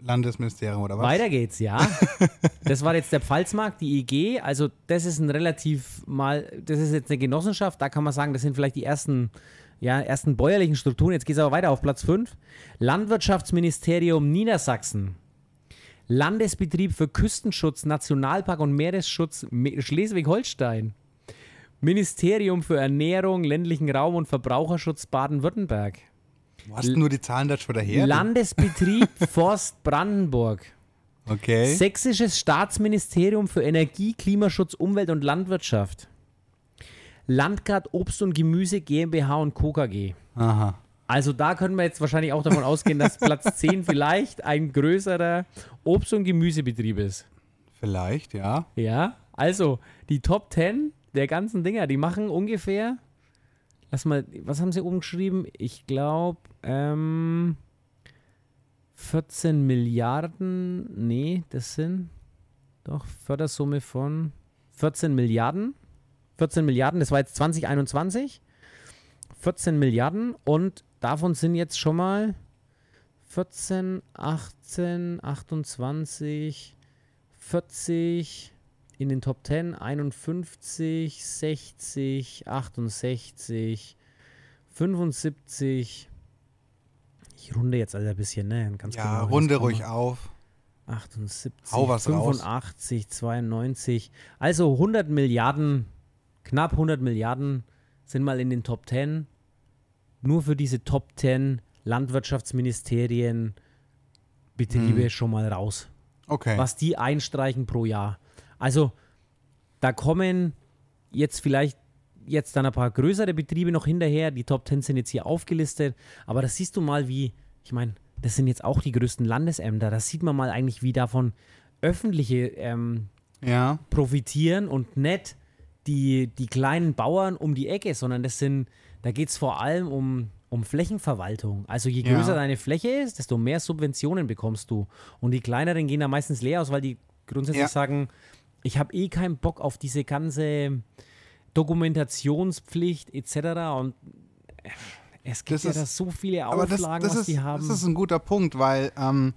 Landesministerium oder was? Weiter geht's, ja. Das war jetzt der Pfalzmarkt, die EG. Also, das ist ein relativ mal, das ist jetzt eine Genossenschaft. Da kann man sagen, das sind vielleicht die ersten, ja, ersten bäuerlichen Strukturen. Jetzt geht es aber weiter auf Platz 5. Landwirtschaftsministerium Niedersachsen. Landesbetrieb für Küstenschutz, Nationalpark und Meeresschutz Me- Schleswig-Holstein. Ministerium für Ernährung, ländlichen Raum und Verbraucherschutz Baden-Württemberg. Wo hast du nur die Zahlen da schon wieder her? Landesbetrieb Forst Brandenburg. okay. Sächsisches Staatsministerium für Energie, Klimaschutz, Umwelt und Landwirtschaft. Landgrad Obst und Gemüse GmbH und Co. KG. Aha. Also da können wir jetzt wahrscheinlich auch davon ausgehen, dass Platz 10 vielleicht ein größerer Obst- und Gemüsebetrieb ist. Vielleicht, ja. Ja, also die Top 10 der ganzen Dinger, die machen ungefähr, lass mal, was haben sie oben geschrieben? Ich glaube, ähm, 14 Milliarden, nee, das sind doch Fördersumme von 14 Milliarden. 14 Milliarden, das war jetzt 2021. 14 Milliarden und davon sind jetzt schon mal 14, 18, 28, 40 in den Top 10, 51, 60, 68, 75. Ich runde jetzt also ein bisschen, ne? Ganz ja, genau, runde ruhig auf. 78, 85, raus. 92. Also 100 Milliarden, knapp 100 Milliarden sind mal in den Top 10. Nur für diese Top 10 Landwirtschaftsministerien Betriebe hm. schon mal raus. Okay. Was die einstreichen pro Jahr. Also da kommen jetzt vielleicht jetzt dann ein paar größere Betriebe noch hinterher. Die Top 10 sind jetzt hier aufgelistet. Aber da siehst du mal, wie, ich meine, das sind jetzt auch die größten Landesämter. Da sieht man mal eigentlich, wie davon öffentliche ähm, ja. profitieren und nicht die, die kleinen Bauern um die Ecke, sondern das sind, da geht es vor allem um, um Flächenverwaltung. Also je größer ja. deine Fläche ist, desto mehr Subventionen bekommst du. Und die kleineren gehen da meistens leer aus, weil die grundsätzlich ja. sagen, ich habe eh keinen Bock auf diese ganze Dokumentationspflicht etc. Und äh, es gibt das ja ist, da so viele Auflagen, das, das was ist, die haben. Das ist ein guter Punkt, weil ähm,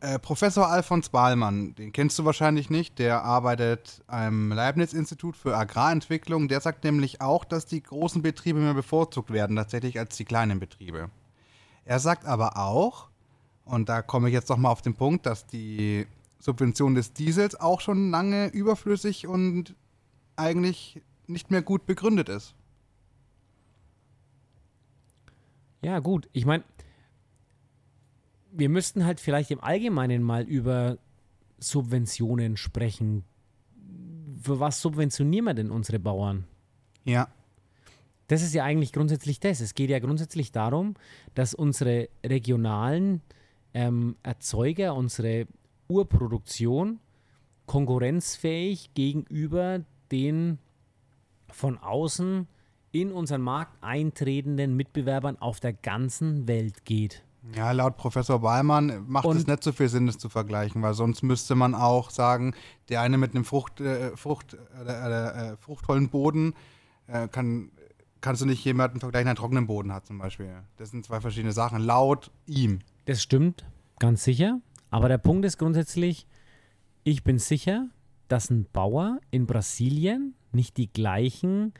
äh, Professor Alfons Bahlmann, den kennst du wahrscheinlich nicht, der arbeitet am Leibniz-Institut für Agrarentwicklung. Der sagt nämlich auch, dass die großen Betriebe mehr bevorzugt werden, tatsächlich als die kleinen Betriebe. Er sagt aber auch, und da komme ich jetzt nochmal auf den Punkt, dass die Subvention des Diesels auch schon lange überflüssig und eigentlich nicht mehr gut begründet ist. Ja, gut. Ich meine, wir müssten halt vielleicht im Allgemeinen mal über Subventionen sprechen. Für was subventionieren wir denn unsere Bauern? Ja. Das ist ja eigentlich grundsätzlich das. Es geht ja grundsätzlich darum, dass unsere regionalen ähm, Erzeuger, unsere Urproduktion konkurrenzfähig gegenüber den von außen in unseren Markt eintretenden Mitbewerbern auf der ganzen Welt geht. Ja, laut Professor Ballmann macht und es nicht so viel Sinn, das zu vergleichen, weil sonst müsste man auch sagen, der eine mit einem Frucht, äh, Frucht, äh, äh, fruchtvollen Boden äh, kann, kannst du nicht jemanden vergleichen, der einen trockenen Boden hat zum Beispiel. Das sind zwei verschiedene Sachen, laut ihm. Das stimmt, ganz sicher. Aber der Punkt ist grundsätzlich, ich bin sicher, dass ein Bauer in Brasilien nicht die gleichen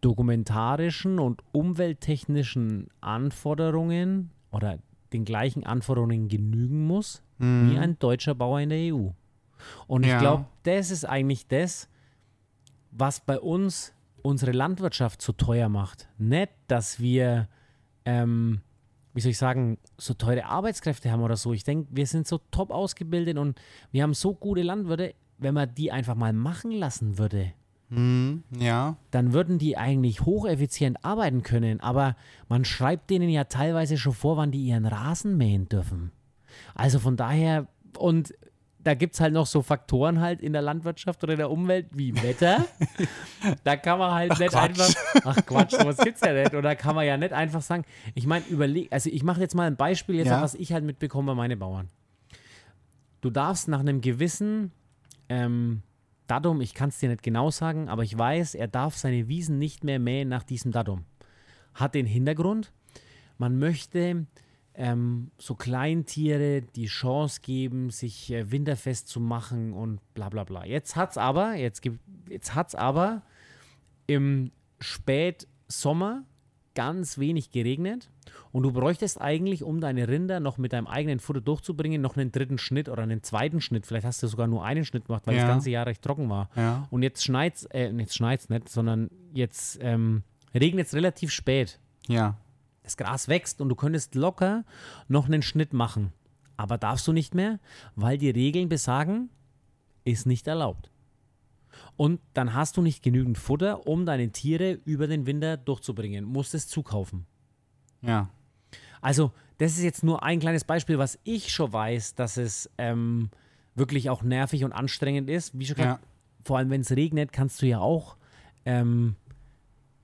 dokumentarischen und umwelttechnischen Anforderungen oder den gleichen Anforderungen genügen muss mhm. wie ein deutscher Bauer in der EU. Und ja. ich glaube, das ist eigentlich das, was bei uns unsere Landwirtschaft so teuer macht. Nicht, dass wir, ähm, wie soll ich sagen, so teure Arbeitskräfte haben oder so. Ich denke, wir sind so top ausgebildet und wir haben so gute Landwirte, wenn man die einfach mal machen lassen würde, Mhm, ja. Dann würden die eigentlich hocheffizient arbeiten können, aber man schreibt denen ja teilweise schon vor, wann die ihren Rasen mähen dürfen. Also von daher, und da gibt es halt noch so Faktoren halt in der Landwirtschaft oder in der Umwelt wie Wetter. da kann man halt ach, nicht Quatsch. einfach, ach Quatsch, sowas gibt's ja nicht. Oder kann man ja nicht einfach sagen, ich meine, überleg, also ich mache jetzt mal ein Beispiel, jetzt ja. was ich halt mitbekomme bei meinen Bauern. Du darfst nach einem gewissen ähm, Datum, ich kann es dir nicht genau sagen, aber ich weiß, er darf seine Wiesen nicht mehr mähen nach diesem Datum. Hat den Hintergrund, man möchte ähm, so Kleintiere die Chance geben, sich äh, winterfest zu machen und bla bla bla. Jetzt hat es aber, jetzt, jetzt hat's aber im Spätsommer ganz wenig geregnet und du bräuchtest eigentlich, um deine Rinder noch mit deinem eigenen Futter durchzubringen, noch einen dritten Schnitt oder einen zweiten Schnitt. Vielleicht hast du sogar nur einen Schnitt gemacht, weil ja. das ganze Jahr recht trocken war. Ja. Und jetzt schneit es, äh, jetzt schneit's nicht, sondern jetzt ähm, regnet es relativ spät. Ja. Das Gras wächst und du könntest locker noch einen Schnitt machen. Aber darfst du nicht mehr, weil die Regeln besagen, ist nicht erlaubt. Und dann hast du nicht genügend Futter, um deine Tiere über den Winter durchzubringen. Musst es zukaufen. Ja. Also, das ist jetzt nur ein kleines Beispiel, was ich schon weiß, dass es ähm, wirklich auch nervig und anstrengend ist. Wie schon gesagt, ja. vor allem wenn es regnet, kannst du ja auch ähm,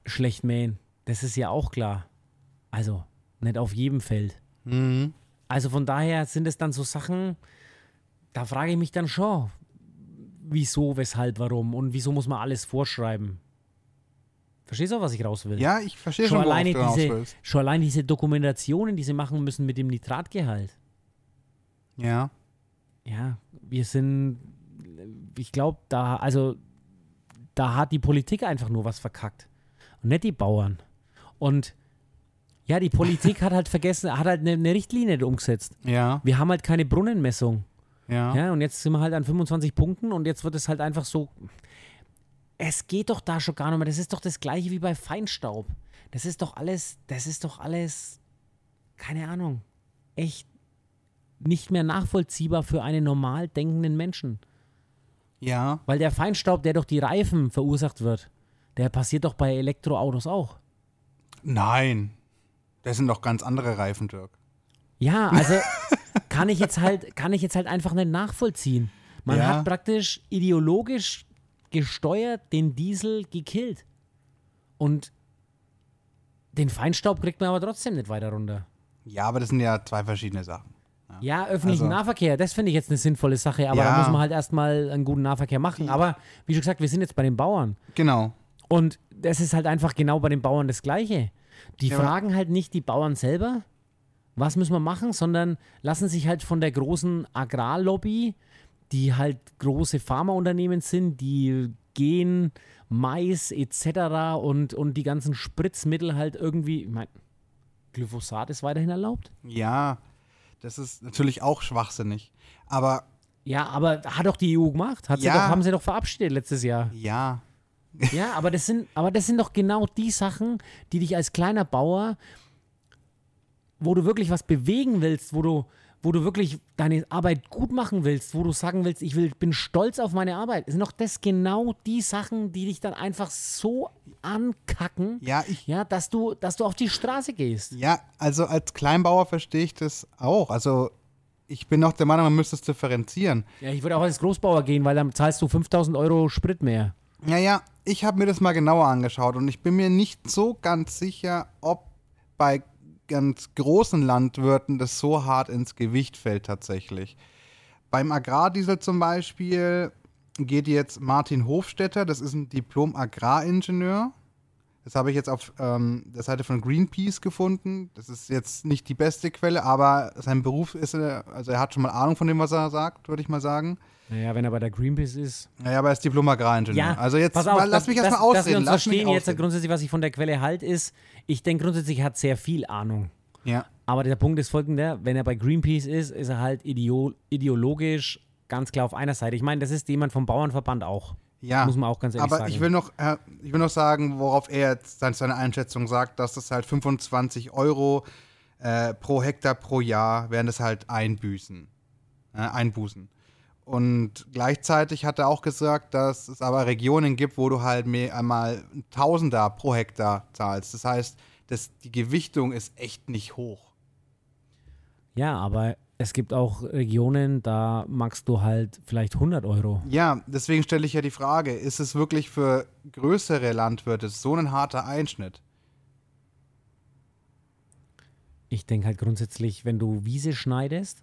schlecht mähen. Das ist ja auch klar. Also, nicht auf jedem Feld. Mhm. Also von daher sind es dann so Sachen, da frage ich mich dann schon, wieso, weshalb, warum und wieso muss man alles vorschreiben. Verstehst du, was ich raus will? Ja, ich verstehe schon, schon, alleine du diese, willst. schon allein diese Dokumentationen, die sie machen müssen mit dem Nitratgehalt. Ja. Ja, wir sind, ich glaube, da, also, da hat die Politik einfach nur was verkackt. Und nicht die Bauern. Und ja, die Politik hat halt vergessen, hat halt eine, eine Richtlinie umgesetzt. Ja. Wir haben halt keine Brunnenmessung. Ja. Ja, und jetzt sind wir halt an 25 Punkten und jetzt wird es halt einfach so. Es geht doch da schon gar nicht mehr. Das ist doch das gleiche wie bei Feinstaub. Das ist doch alles, das ist doch alles, keine Ahnung, echt nicht mehr nachvollziehbar für einen normal denkenden Menschen. Ja. Weil der Feinstaub, der durch die Reifen verursacht wird, der passiert doch bei Elektroautos auch. Nein. Das sind doch ganz andere Reifen, Dirk. Ja, also kann ich jetzt halt, kann ich jetzt halt einfach nicht nachvollziehen. Man Ja. hat praktisch ideologisch gesteuert den Diesel gekillt. Und den Feinstaub kriegt man aber trotzdem nicht weiter runter. Ja, aber das sind ja zwei verschiedene Sachen. Ja, öffentlichen Also- Nahverkehr, das finde ich jetzt eine sinnvolle Sache, aber Ja. da muss man halt erstmal einen guten Nahverkehr machen. Aber wie schon gesagt, wir sind jetzt bei den Bauern. Genau. Und das ist halt einfach genau bei den Bauern das Gleiche. Die Ja, fragen halt nicht die Bauern selber, was müssen wir machen, sondern lassen sich halt von der großen Agrarlobby, die halt große Pharmaunternehmen sind, die Gen, Mais etc. und, und die ganzen Spritzmittel halt irgendwie, ich meine, Glyphosat ist weiterhin erlaubt. Ja, das ist natürlich auch schwachsinnig. Aber Ja, aber hat doch die EU gemacht. Hat sie Ja. doch, haben sie doch verabschiedet letztes Jahr. ja, Ja, aber das sind, aber das sind doch genau die Sachen, die dich als kleiner Bauer, wo du wirklich was bewegen willst, wo du, wo du wirklich deine Arbeit gut machen willst, wo du sagen willst, ich will, bin stolz auf meine Arbeit, sind doch das genau die Sachen, die dich dann einfach so ankacken, ja, ich, ja, dass du, dass du auf die Straße gehst. ja, also als Kleinbauer verstehe ich das auch. Also ich bin auch der Meinung, man müsste es differenzieren. Ja, ich würde auch als Großbauer gehen, weil dann zahlst du 5000 Euro Sprit mehr. Naja, ich habe mir das mal genauer angeschaut und ich bin mir nicht so ganz sicher, ob bei ganz großen Landwirten das so hart ins Gewicht fällt tatsächlich. Beim Agrardiesel zum Beispiel geht jetzt Martin Hofstetter, das ist ein Diplom-Agraringenieur. Das habe ich jetzt auf ähm, der Seite von Greenpeace gefunden. Das ist jetzt nicht die beste Quelle, aber sein Beruf ist, äh, also er hat schon mal Ahnung von dem, was er sagt, würde ich mal sagen. Naja, wenn er bei der Greenpeace ist. Naja, aber er ist Diplom-Agraringenieur. Ja, also jetzt, pass auf, mal, lass mich erst dass, mal ausreden. Dass wir uns lass mich verstehen jetzt grundsätzlich, was ich von der Quelle halt ist. Ich denke grundsätzlich, er hat sehr viel Ahnung. Ja, Aber der Punkt ist folgender: Wenn er bei Greenpeace ist, ist er halt ideo ideologisch ganz klar auf einer Seite. Ich meine, das ist jemand vom Bauernverband auch. Ja. Muss man auch ganz ehrlich aber sagen. ich will noch, äh, ich will noch sagen, worauf er jetzt seine- Einschätzung sagt, dass das halt 25 Euro äh, pro Hektar pro Jahr werden das halt Einbüßen, äh, Einbußen. Und gleichzeitig hat er auch gesagt, dass es aber Regionen gibt, wo du halt mehr einmal ein Tausender pro Hektar zahlst. Das heißt, das, die Gewichtung ist echt nicht hoch. Ja, aber es gibt auch Regionen, da magst du halt vielleicht 100 Euro. Ja, deswegen stelle ich ja die Frage, ist es wirklich für größere Landwirte so ein harter Einschnitt? Ich denke halt grundsätzlich, wenn du Wiese schneidest,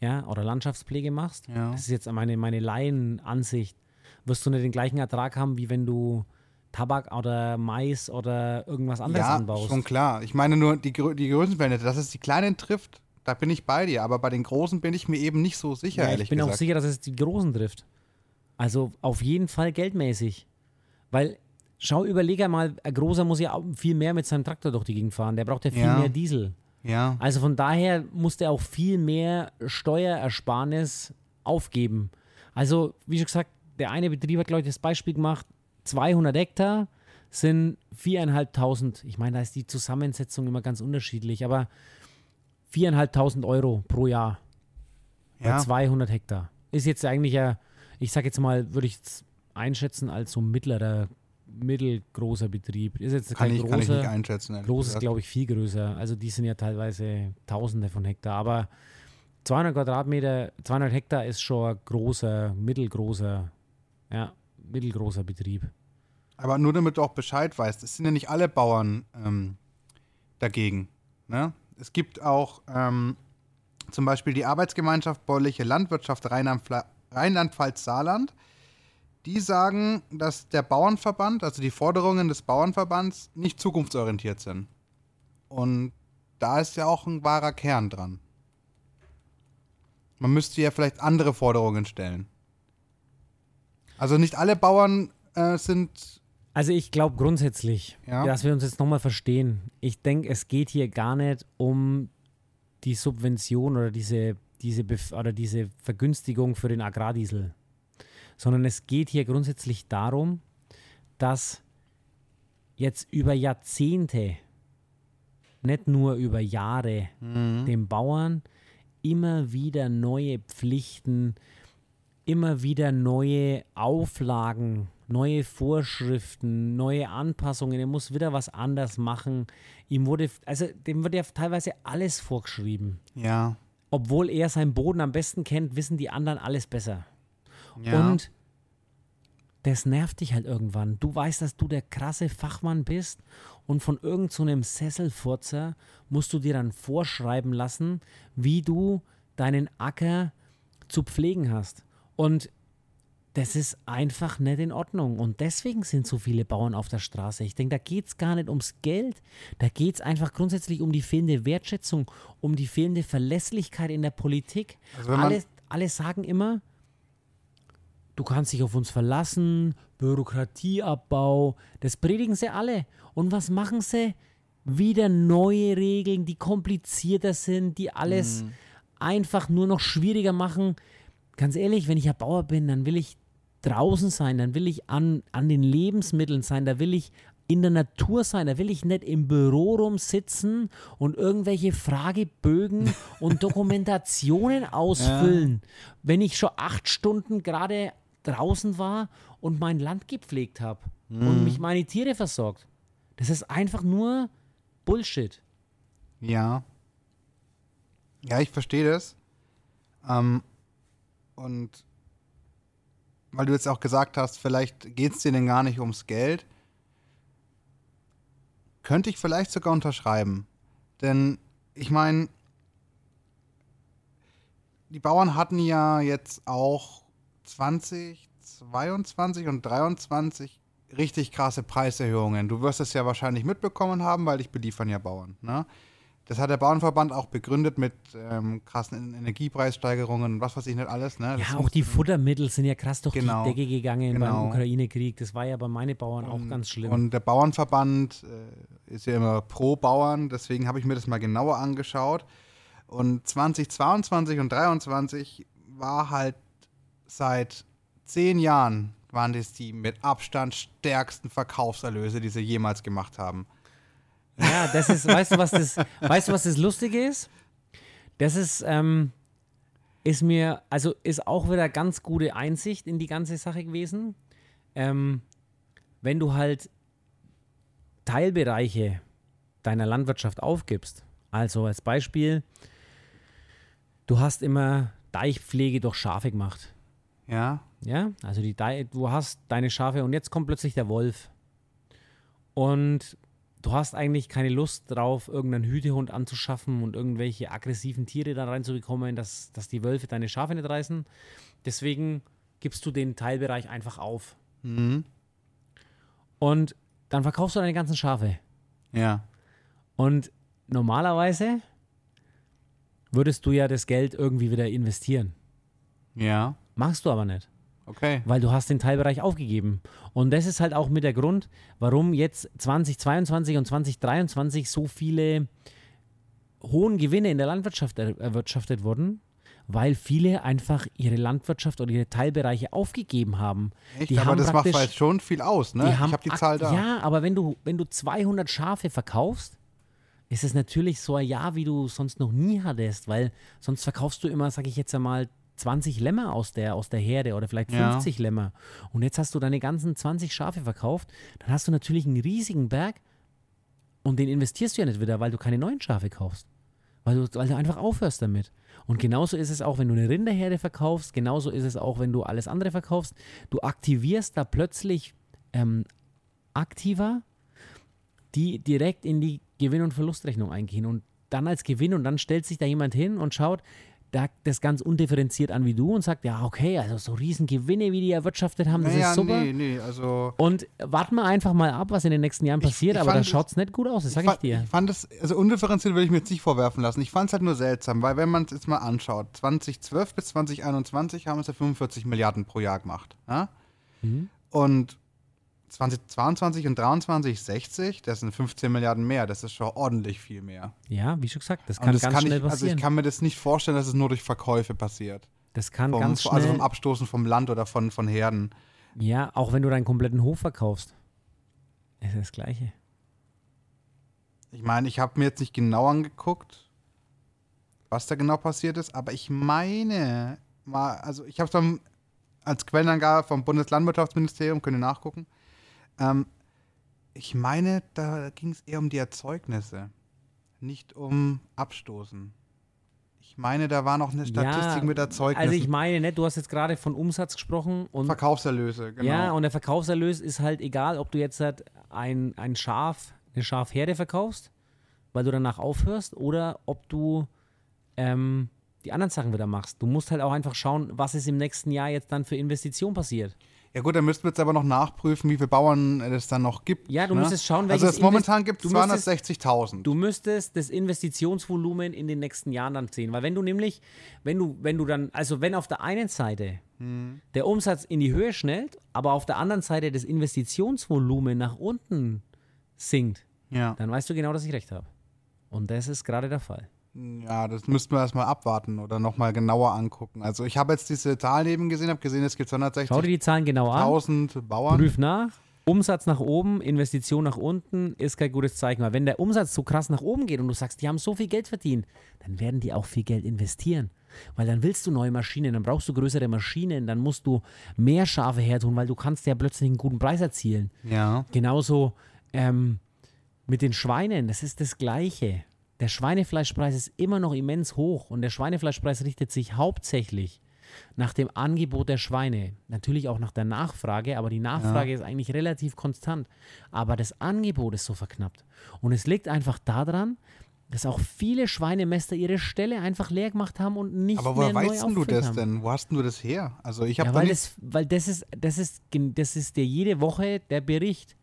ja, oder Landschaftspflege machst, Ja. das ist jetzt meine, meine Laienansicht, wirst du nicht den gleichen Ertrag haben, wie wenn du Tabak oder Mais oder irgendwas anderes ja, anbaust. schon klar. Ich meine nur die, die Größenverhältnisse, dass es die kleinen trifft, da bin ich bei dir. Aber bei den großen bin ich mir eben nicht so sicher, Ja, ehrlich ich bin gesagt. auch sicher, dass es die Großen trifft. Also auf jeden Fall geldmäßig. Weil, schau, überlege mal, ein Großer muss ja auch viel mehr mit seinem Traktor durch die Gegend fahren. Der braucht ja viel Ja. mehr Diesel. Ja, Also von daher muss der auch viel mehr Steuerersparnis aufgeben. Also, wie schon gesagt, der eine Betrieb hat, glaube ich, das Beispiel gemacht, 200 Hektar sind 4.500, ich meine, da ist die Zusammensetzung immer ganz unterschiedlich, aber 4.500 Euro pro Jahr bei ja. 200 Hektar. Ist jetzt eigentlich ja, ich sage jetzt mal, würde ich einschätzen als so mittlerer, mittelgroßer Betrieb. Ist jetzt Kann, kein ich, kann ich großer, nicht einschätzen. groß ist, glaube ich, viel größer. Also die sind ja teilweise Tausende von Hektar. Aber 200 Quadratmeter, 200 Hektar ist schon ein großer, mittelgroßer, ja, mittelgroßer Betrieb. Aber nur damit du auch Bescheid weißt, es sind ja nicht alle Bauern ähm, dagegen. Ne? Es gibt auch ähm, zum Beispiel die Arbeitsgemeinschaft Bäuerliche Landwirtschaft Rheinland-Pfalz Rheinland-Saarland, die sagen, dass der Bauernverband, also die Forderungen des Bauernverbands, nicht zukunftsorientiert sind. Und da ist ja auch ein wahrer Kern dran. Man müsste ja vielleicht andere Forderungen stellen. Also nicht alle Bauern äh, sind. Also ich glaube grundsätzlich, Ja. dass wir uns jetzt nochmal verstehen. Ich denke, es geht hier gar nicht um die Subvention oder diese, diese, Bef oder diese Vergünstigung für den Agrardiesel, sondern es geht hier grundsätzlich darum, dass jetzt über Jahrzehnte, nicht nur über Jahre, dem Bauern immer wieder neue Pflichten, immer wieder neue Auflagen, neue Vorschriften, neue Anpassungen. Er muss wieder was anders machen. Ihm wurde, also dem wird ja teilweise alles vorgeschrieben. Ja. Obwohl er seinen Boden am besten kennt, wissen die anderen alles besser. ja. Und das nervt dich halt irgendwann. Du weißt, dass du der krasse Fachmann bist und von irgendeinem so Sesselfurzer musst du dir dann vorschreiben lassen, wie du deinen Acker zu pflegen hast. Und das ist einfach nicht in Ordnung. Und deswegen sind so viele Bauern auf der Straße. Ich denke, da geht es gar nicht ums Geld. Da geht es einfach grundsätzlich um die fehlende Wertschätzung, um die fehlende Verlässlichkeit in der Politik. Also alle, alle sagen immer, du kannst dich auf uns verlassen, Bürokratieabbau, das predigen sie alle. Und was machen sie? Wieder neue Regeln, die komplizierter sind, die alles einfach nur noch schwieriger machen. Ganz ehrlich, wenn ich ein Bauer bin, dann will ich draußen sein, dann will ich an, an den Lebensmitteln sein, da will ich in der Natur sein, da will ich nicht im Büro rumsitzen und irgendwelche Fragebögen und Dokumentationen ausfüllen, wenn ich schon acht Stunden gerade draußen war und mein Land gepflegt habe und mich meine Tiere versorgt. Das ist einfach nur Bullshit. Ja. Ja, ich verstehe das. Ähm, und weil du jetzt auch gesagt hast, vielleicht geht es dir denn gar nicht ums Geld, könnte ich vielleicht sogar unterschreiben. Denn ich meine, die Bauern hatten ja jetzt auch 20, 22 und 23 richtig krasse Preiserhöhungen. Du wirst es ja wahrscheinlich mitbekommen haben, weil dich beliefern ja Bauern. Ne? Das hat der Bauernverband auch begründet mit ähm, krassen Energiepreissteigerungen und was weiß ich nicht alles. Ne? Ja, auch die Futtermittel sind ja krass durch Genau, die Decke gegangen beim genau. Ukraine-Krieg. Das war ja bei meinen Bauern auch ganz schlimm. Und der Bauernverband äh, ist ja immer pro Bauern, deswegen habe ich mir das mal genauer angeschaut. Und 2022 und 2023 war halt seit zehn Jahren waren das die mit Abstand stärksten Verkaufserlöse, die sie jemals gemacht haben. Ja, das ist, weißt du, was das, weißt du, was das Lustige ist? Das ist, ähm, ist mir, also ist auch wieder ganz gute Einsicht in die ganze Sache gewesen. Ähm, wenn du halt Teilbereiche deiner Landwirtschaft aufgibst, also als Beispiel, du hast immer Deichpflege durch Schafe gemacht. Ja, Ja, also die, Dei- du hast deine Schafe und jetzt kommt plötzlich der Wolf. Und du hast eigentlich keine Lust drauf, irgendeinen Hütehund anzuschaffen und irgendwelche aggressiven Tiere da reinzubekommen, dass, dass die Wölfe deine Schafe nicht reißen. Deswegen gibst du den Teilbereich einfach auf. mhm. Und dann verkaufst du deine ganzen Schafe. ja, Und normalerweise würdest du ja das Geld irgendwie wieder investieren. ja, Machst du aber nicht. Okay. weil du hast den Teilbereich aufgegeben. Und das ist halt auch mit der Grund, warum jetzt 2022 und 2023 so viele hohen Gewinne in der Landwirtschaft er erwirtschaftet wurden, weil viele einfach ihre Landwirtschaft oder ihre Teilbereiche aufgegeben haben. Echt? Die Aber haben das macht halt schon viel aus, ne? ich habe die Zahl da. Ja, aber wenn du, wenn du 200 Schafe verkaufst, ist es natürlich so ein Jahr, wie du sonst noch nie hattest, weil sonst verkaufst du immer, sag ich jetzt einmal, 20 Lämmer aus der, aus der Herde oder vielleicht Ja. 50 Lämmer. Und jetzt hast du deine ganzen 20 Schafe verkauft, dann hast du natürlich einen riesigen Berg und den investierst du ja nicht wieder, weil du keine neuen Schafe kaufst. Weil du, weil du einfach aufhörst damit. Und genauso ist es auch, wenn du eine Rinderherde verkaufst, genauso ist es auch, wenn du alles andere verkaufst. Du aktivierst da plötzlich ähm, aktiver, die direkt in die Gewinn- und Verlustrechnung eingehen. Und dann als Gewinn und dann stellt sich da jemand hin und schaut da das ganz undifferenziert an wie du und sagt, ja, okay, also so riesen Gewinne, wie die erwirtschaftet haben, das naja, ist super. nee, nee, also. Und warten wir einfach mal ab, was in den nächsten Jahren Ich- passiert, ich aber da schaut es nicht gut aus, das sage ich fand, dir. Ich fand es, also undifferenziert würde ich mir jetzt nicht vorwerfen lassen. Ich fand es halt nur seltsam, weil wenn man es jetzt mal anschaut, 2012 bis 2021 haben es ja 45 Milliarden pro Jahr gemacht. Ja? Mhm. Und 2022 und 2023 60, das sind 15 Milliarden mehr. Das ist schon ordentlich viel mehr. Ja, wie schon gesagt, das kann das ganz kann schnell ich, also passieren. ich kann mir das nicht vorstellen, dass es nur durch Verkäufe passiert. das kann Vom, ganz schnell. also vom Abstoßen vom Land oder von, von Herden. ja, auch wenn du deinen kompletten Hof verkaufst. Ist das Gleiche. Ich meine, ich habe mir jetzt nicht genau angeguckt, was da genau passiert ist, aber ich meine, mal, also ich habe es dann als Quellenangabe vom Bundeslandwirtschaftsministerium, könnt ihr nachgucken. Ähm, ich meine, da ging es eher um die Erzeugnisse, nicht um Abstoßen. Ich meine, da war noch eine Statistik Ja, mit Erzeugnissen. Also ich meine, ne, du hast jetzt gerade von Umsatz gesprochen und Verkaufserlöse, genau. ja, und der Verkaufserlös ist halt egal, ob du jetzt halt ein, ein Schaf, eine Schafherde verkaufst, weil du danach aufhörst, oder ob du ähm, die anderen Sachen wieder machst. Du musst halt auch einfach schauen, was ist im nächsten Jahr jetzt dann für Investition passiert. Ja gut, dann müssten wir jetzt aber noch nachprüfen, wie viele Bauern es dann noch gibt. Ja, du ne? müsstest schauen, Also welches es momentan gibt es du müsstest- 260.000. Du müsstest das Investitionsvolumen in den nächsten Jahren dann sehen, weil wenn du nämlich, wenn du, wenn du dann, also wenn auf der einen Seite Hm. der Umsatz in die Höhe schnellt, aber auf der anderen Seite das Investitionsvolumen nach unten sinkt, Ja. dann weißt du genau, dass ich recht habe. Und das ist gerade der Fall. Ja, das müssten wir erstmal abwarten oder nochmal genauer angucken. Also ich habe jetzt diese Zahlen eben gesehen, habe gesehen, es gibt Schau dir 260.000 die Zahlen genau an, Bauern. prüf nach. Umsatz nach oben, Investition nach unten ist kein gutes Zeichen. Weil wenn der Umsatz so krass nach oben geht und du sagst, die haben so viel Geld verdient, dann werden die auch viel Geld investieren. Weil dann willst du neue Maschinen, dann brauchst du größere Maschinen, dann musst du mehr Schafe hertun, weil du kannst ja plötzlich einen guten Preis erzielen. Ja. Genauso ähm, mit den Schweinen, das ist das Gleiche. Der Schweinefleischpreis ist immer noch immens hoch und der Schweinefleischpreis richtet sich hauptsächlich nach dem Angebot der Schweine. Natürlich auch nach der Nachfrage, aber die Nachfrage ist eigentlich relativ konstant. Aber das Angebot ist so verknappt. Und es liegt einfach daran, dass auch viele Schweinemester ihre Ställe einfach leer gemacht haben und nicht Aber mehr woher weißt du das haben. denn? Wo hast du das her? Also ich habe Ja, da weil das, weil das ist, das ist, das ist der jede Woche der Bericht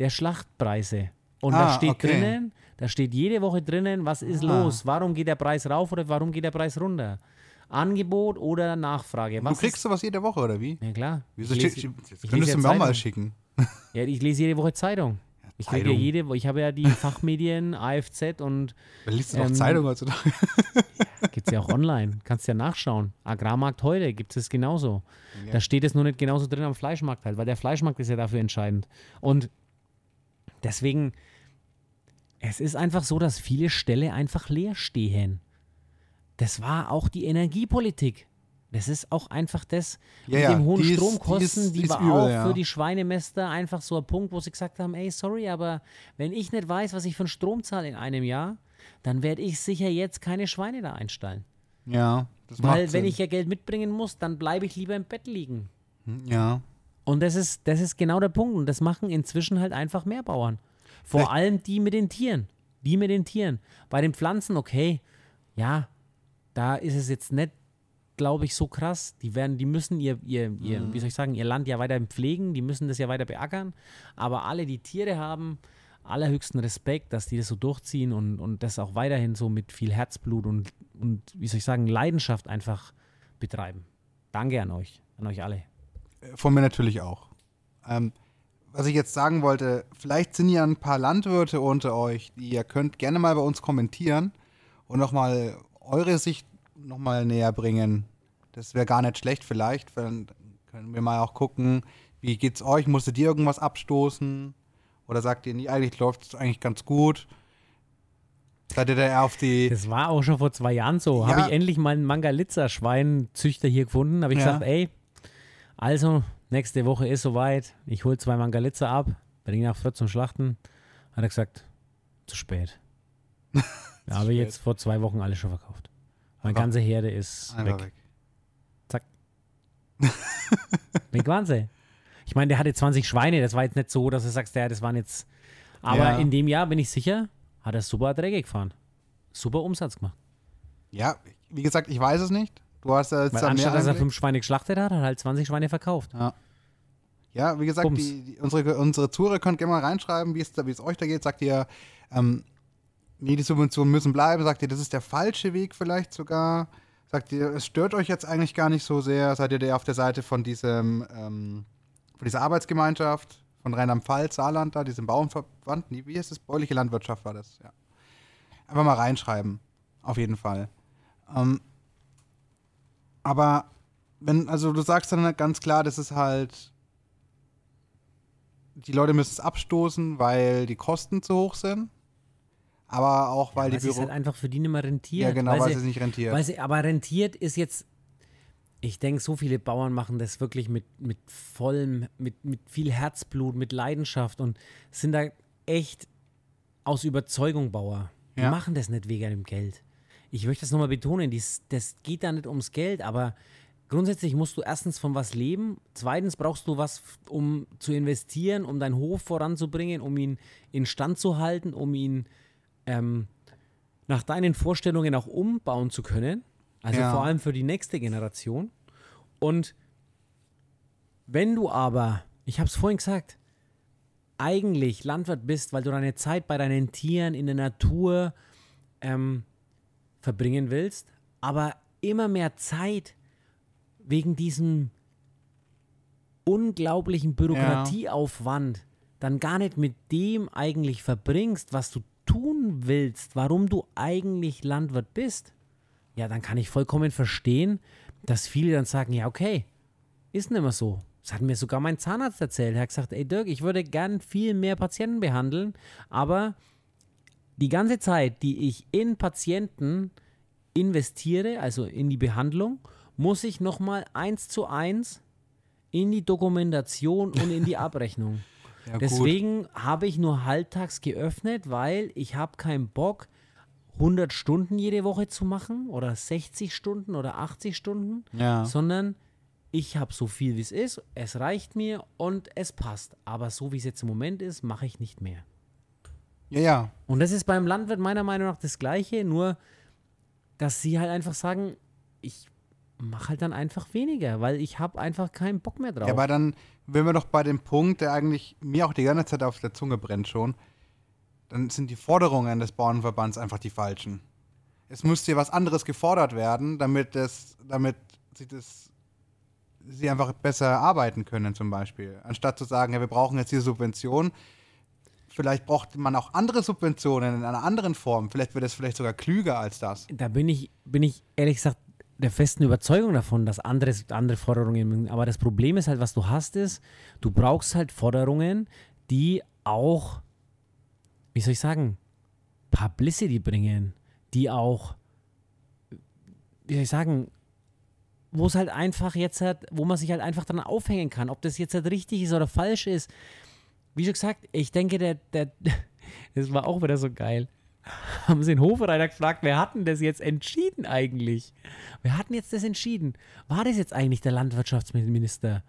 der Schlachtpreise. Und da Ah, steht okay. drinnen, da steht jede Woche drinnen, was ist Ah. los? Warum geht der Preis rauf oder warum geht der Preis runter? Angebot oder Nachfrage? Du Was kriegst sowas jede Woche, oder wie? ja klar. Wieso Ich lese- jetzt ich könntest du ja mir auch mal Zeitung. schicken. Ja, ich lese jede Woche Zeitung. Ich kriege ja Zeitung. jede, ich habe ja die Fachmedien, AFZ und Wer liest denn Ähm, auch Zeitung heutzutage? gibt es ja auch online. Kannst ja nachschauen. Agrarmarkt heute gibt es genauso. Ja. Da steht es nur nicht genauso drin am Fleischmarkt halt, weil der Fleischmarkt ist ja dafür entscheidend. Und deswegen, es ist einfach so, dass viele Ställe einfach leer stehen. Das war auch die Energiepolitik. Das ist auch einfach das Ja, mit den hohen die ist- Stromkosten, die ist- die, ist war übel, auch ja. für die Schweinemester einfach so ein Punkt, wo sie gesagt haben, ey, sorry, aber wenn ich nicht weiß, was ich für einen Strom zahle in einem Jahr, dann werde ich sicher jetzt keine Schweine da einstellen. Ja, das Weil macht wenn Sinn. ich ja Geld mitbringen muss, dann bleibe ich lieber im Bett liegen. Ja. Und das ist, das ist genau der Punkt. Und das machen inzwischen halt einfach mehr Bauern. Vor Vielleicht- allem die mit den Tieren. Die mit den Tieren. Bei den Pflanzen, okay, ja, da ist es jetzt nicht, glaube ich, so krass. Die werden, die müssen ihr, ihr, ihr Mhm. wie soll ich sagen, ihr Land ja weiter pflegen, die müssen das ja weiter beackern. Aber alle, die Tiere haben, allerhöchsten Respekt, dass die das so durchziehen und, und das auch weiterhin so mit viel Herzblut und, und, wie soll ich sagen, Leidenschaft einfach betreiben. Danke an euch, an euch alle. Von mir natürlich auch. Ähm, was ich jetzt sagen wollte, vielleicht sind ja ein paar Landwirte unter euch, die ihr könnt gerne mal bei uns kommentieren und nochmal eure Sicht nochmal näher bringen. Das wäre gar nicht schlecht vielleicht. Dann können wir mal auch gucken, wie geht's euch? Musstet ihr irgendwas abstoßen? Oder sagt ihr, nee, eigentlich läuft es eigentlich ganz gut? Seid ihr da eher auf die. Das war auch schon vor zwei Jahren so. Ja. Habe ich endlich mal einen Mangalitza-Schweinzüchter hier gefunden. Habe ich Ja. gesagt, ey, also nächste Woche ist soweit. Ich hole zwei Mangalitza ab, bringe nach Fürth zum Schlachten. Hat er gesagt, zu spät. da habe ich spät. jetzt vor zwei Wochen alles schon verkauft. Meine Einfach- ganze Herde ist weg. weg. Weg waren sie. Ich meine, der hatte 20 Schweine. Das war jetzt nicht so, dass du sagst, ja, das waren jetzt. Aber Ja. in dem Jahr bin ich sicher, hat er super Erträge gefahren. super Umsatz gemacht. Ja, wie gesagt, ich weiß es nicht. Du hast ja jetzt Weil da anstatt dass er fünf Schweine geschlachtet hat, hat er halt 20 Schweine verkauft. Ja. Ja, wie gesagt, die, die, unsere, unsere Zuhörer könnt gerne mal reinschreiben, wie es, da- wie es euch da geht. Sagt ihr, ähm, nee, die Subventionen müssen bleiben? Sagt ihr, das ist der falsche Weg vielleicht sogar? Sagt ihr, es stört euch jetzt eigentlich gar nicht so sehr? Seid ihr der auf der Seite von diesem, ähm, von dieser Arbeitsgemeinschaft von Rheinland-Pfalz, Saarland da, diesem Bauernverband? Nee, wie heißt das? Bäuerliche Landwirtschaft war das, ja. Einfach mal reinschreiben. Auf jeden Fall. Ähm, aber wenn, also du sagst dann ganz klar, das ist halt die Leute müssen es abstoßen, weil die Kosten zu hoch sind. Aber auch, weil weil die Büro. halt einfach für die nicht mehr rentiert. ja, genau, weil, weil es nicht rentiert. Weil sie, aber rentiert ist jetzt, ich denke, so viele Bauern machen das wirklich mit, mit vollem, mit, mit viel Herzblut, mit Leidenschaft und sind da echt aus Überzeugung Bauer. Die Ja. machen das nicht wegen dem Geld. Ich möchte das nochmal betonen, dies, das geht da nicht ums Geld, aber grundsätzlich musst du erstens von was leben, zweitens brauchst du was, um zu investieren, um deinen Hof voranzubringen, um ihn instand zu halten, um ihn ähm, nach deinen Vorstellungen auch umbauen zu können. Also Ja. vor allem für die nächste Generation. Und wenn du aber, ich habe es vorhin gesagt, eigentlich Landwirt bist, weil du deine Zeit bei deinen Tieren in der Natur ähm, verbringen willst, aber immer mehr Zeit wegen diesem unglaublichen Bürokratieaufwand dann gar nicht mit dem eigentlich verbringst, was du tun willst, warum du eigentlich Landwirt bist, ja, dann kann ich vollkommen verstehen, dass viele dann sagen, ja, okay, ist nicht mehr so. Das hat mir sogar mein Zahnarzt erzählt. Er hat gesagt, ey Dirk, ich würde gern viel mehr Patienten behandeln, aber die ganze Zeit, die ich in Patienten investiere, also in die Behandlung, muss ich nochmal eins zu eins in die Dokumentation und in die Abrechnung. ja. Deswegen habe ich nur halbtags geöffnet, weil ich habe keinen Bock, 100 Stunden jede Woche zu machen oder 60 Stunden oder 80 Stunden, Ja. sondern ich habe so viel, wie es ist, es reicht mir und es passt. Aber so wie es jetzt im Moment ist, mache ich nicht mehr. Ja, ja. Und das ist beim Landwirt meiner Meinung nach das Gleiche, nur dass sie halt einfach sagen, ich mache halt dann einfach weniger, weil ich habe einfach keinen Bock mehr drauf. Ja, aber dann wenn wir doch bei dem Punkt, der eigentlich mir auch die ganze Zeit auf der Zunge brennt schon, dann sind die Forderungen des Bauernverbands einfach die falschen. Es müsste was anderes gefordert werden, damit das, damit sie das, sie einfach besser arbeiten können, zum Beispiel. Anstatt zu sagen, ja, wir brauchen jetzt hier Subventionen. Vielleicht braucht man auch andere Subventionen in einer anderen Form. Vielleicht wird es vielleicht sogar klüger als das. da bin ich, bin ich ehrlich gesagt der festen Überzeugung davon, dass andere, andere Forderungen, aber das Problem ist halt, was du hast, ist, du brauchst halt Forderungen, die auch, wie soll ich sagen, Publicity bringen, die auch, wie soll ich sagen, wo es halt einfach jetzt halt, wo man sich halt einfach dran aufhängen kann, ob das jetzt halt richtig ist oder falsch ist. Wie schon gesagt, ich denke, der, der, das war auch wieder so geil haben sie den Hofreiter gefragt, wer hat denn das jetzt entschieden eigentlich? Wer hat denn jetzt das entschieden? War das jetzt eigentlich der Landwirtschaftsminister?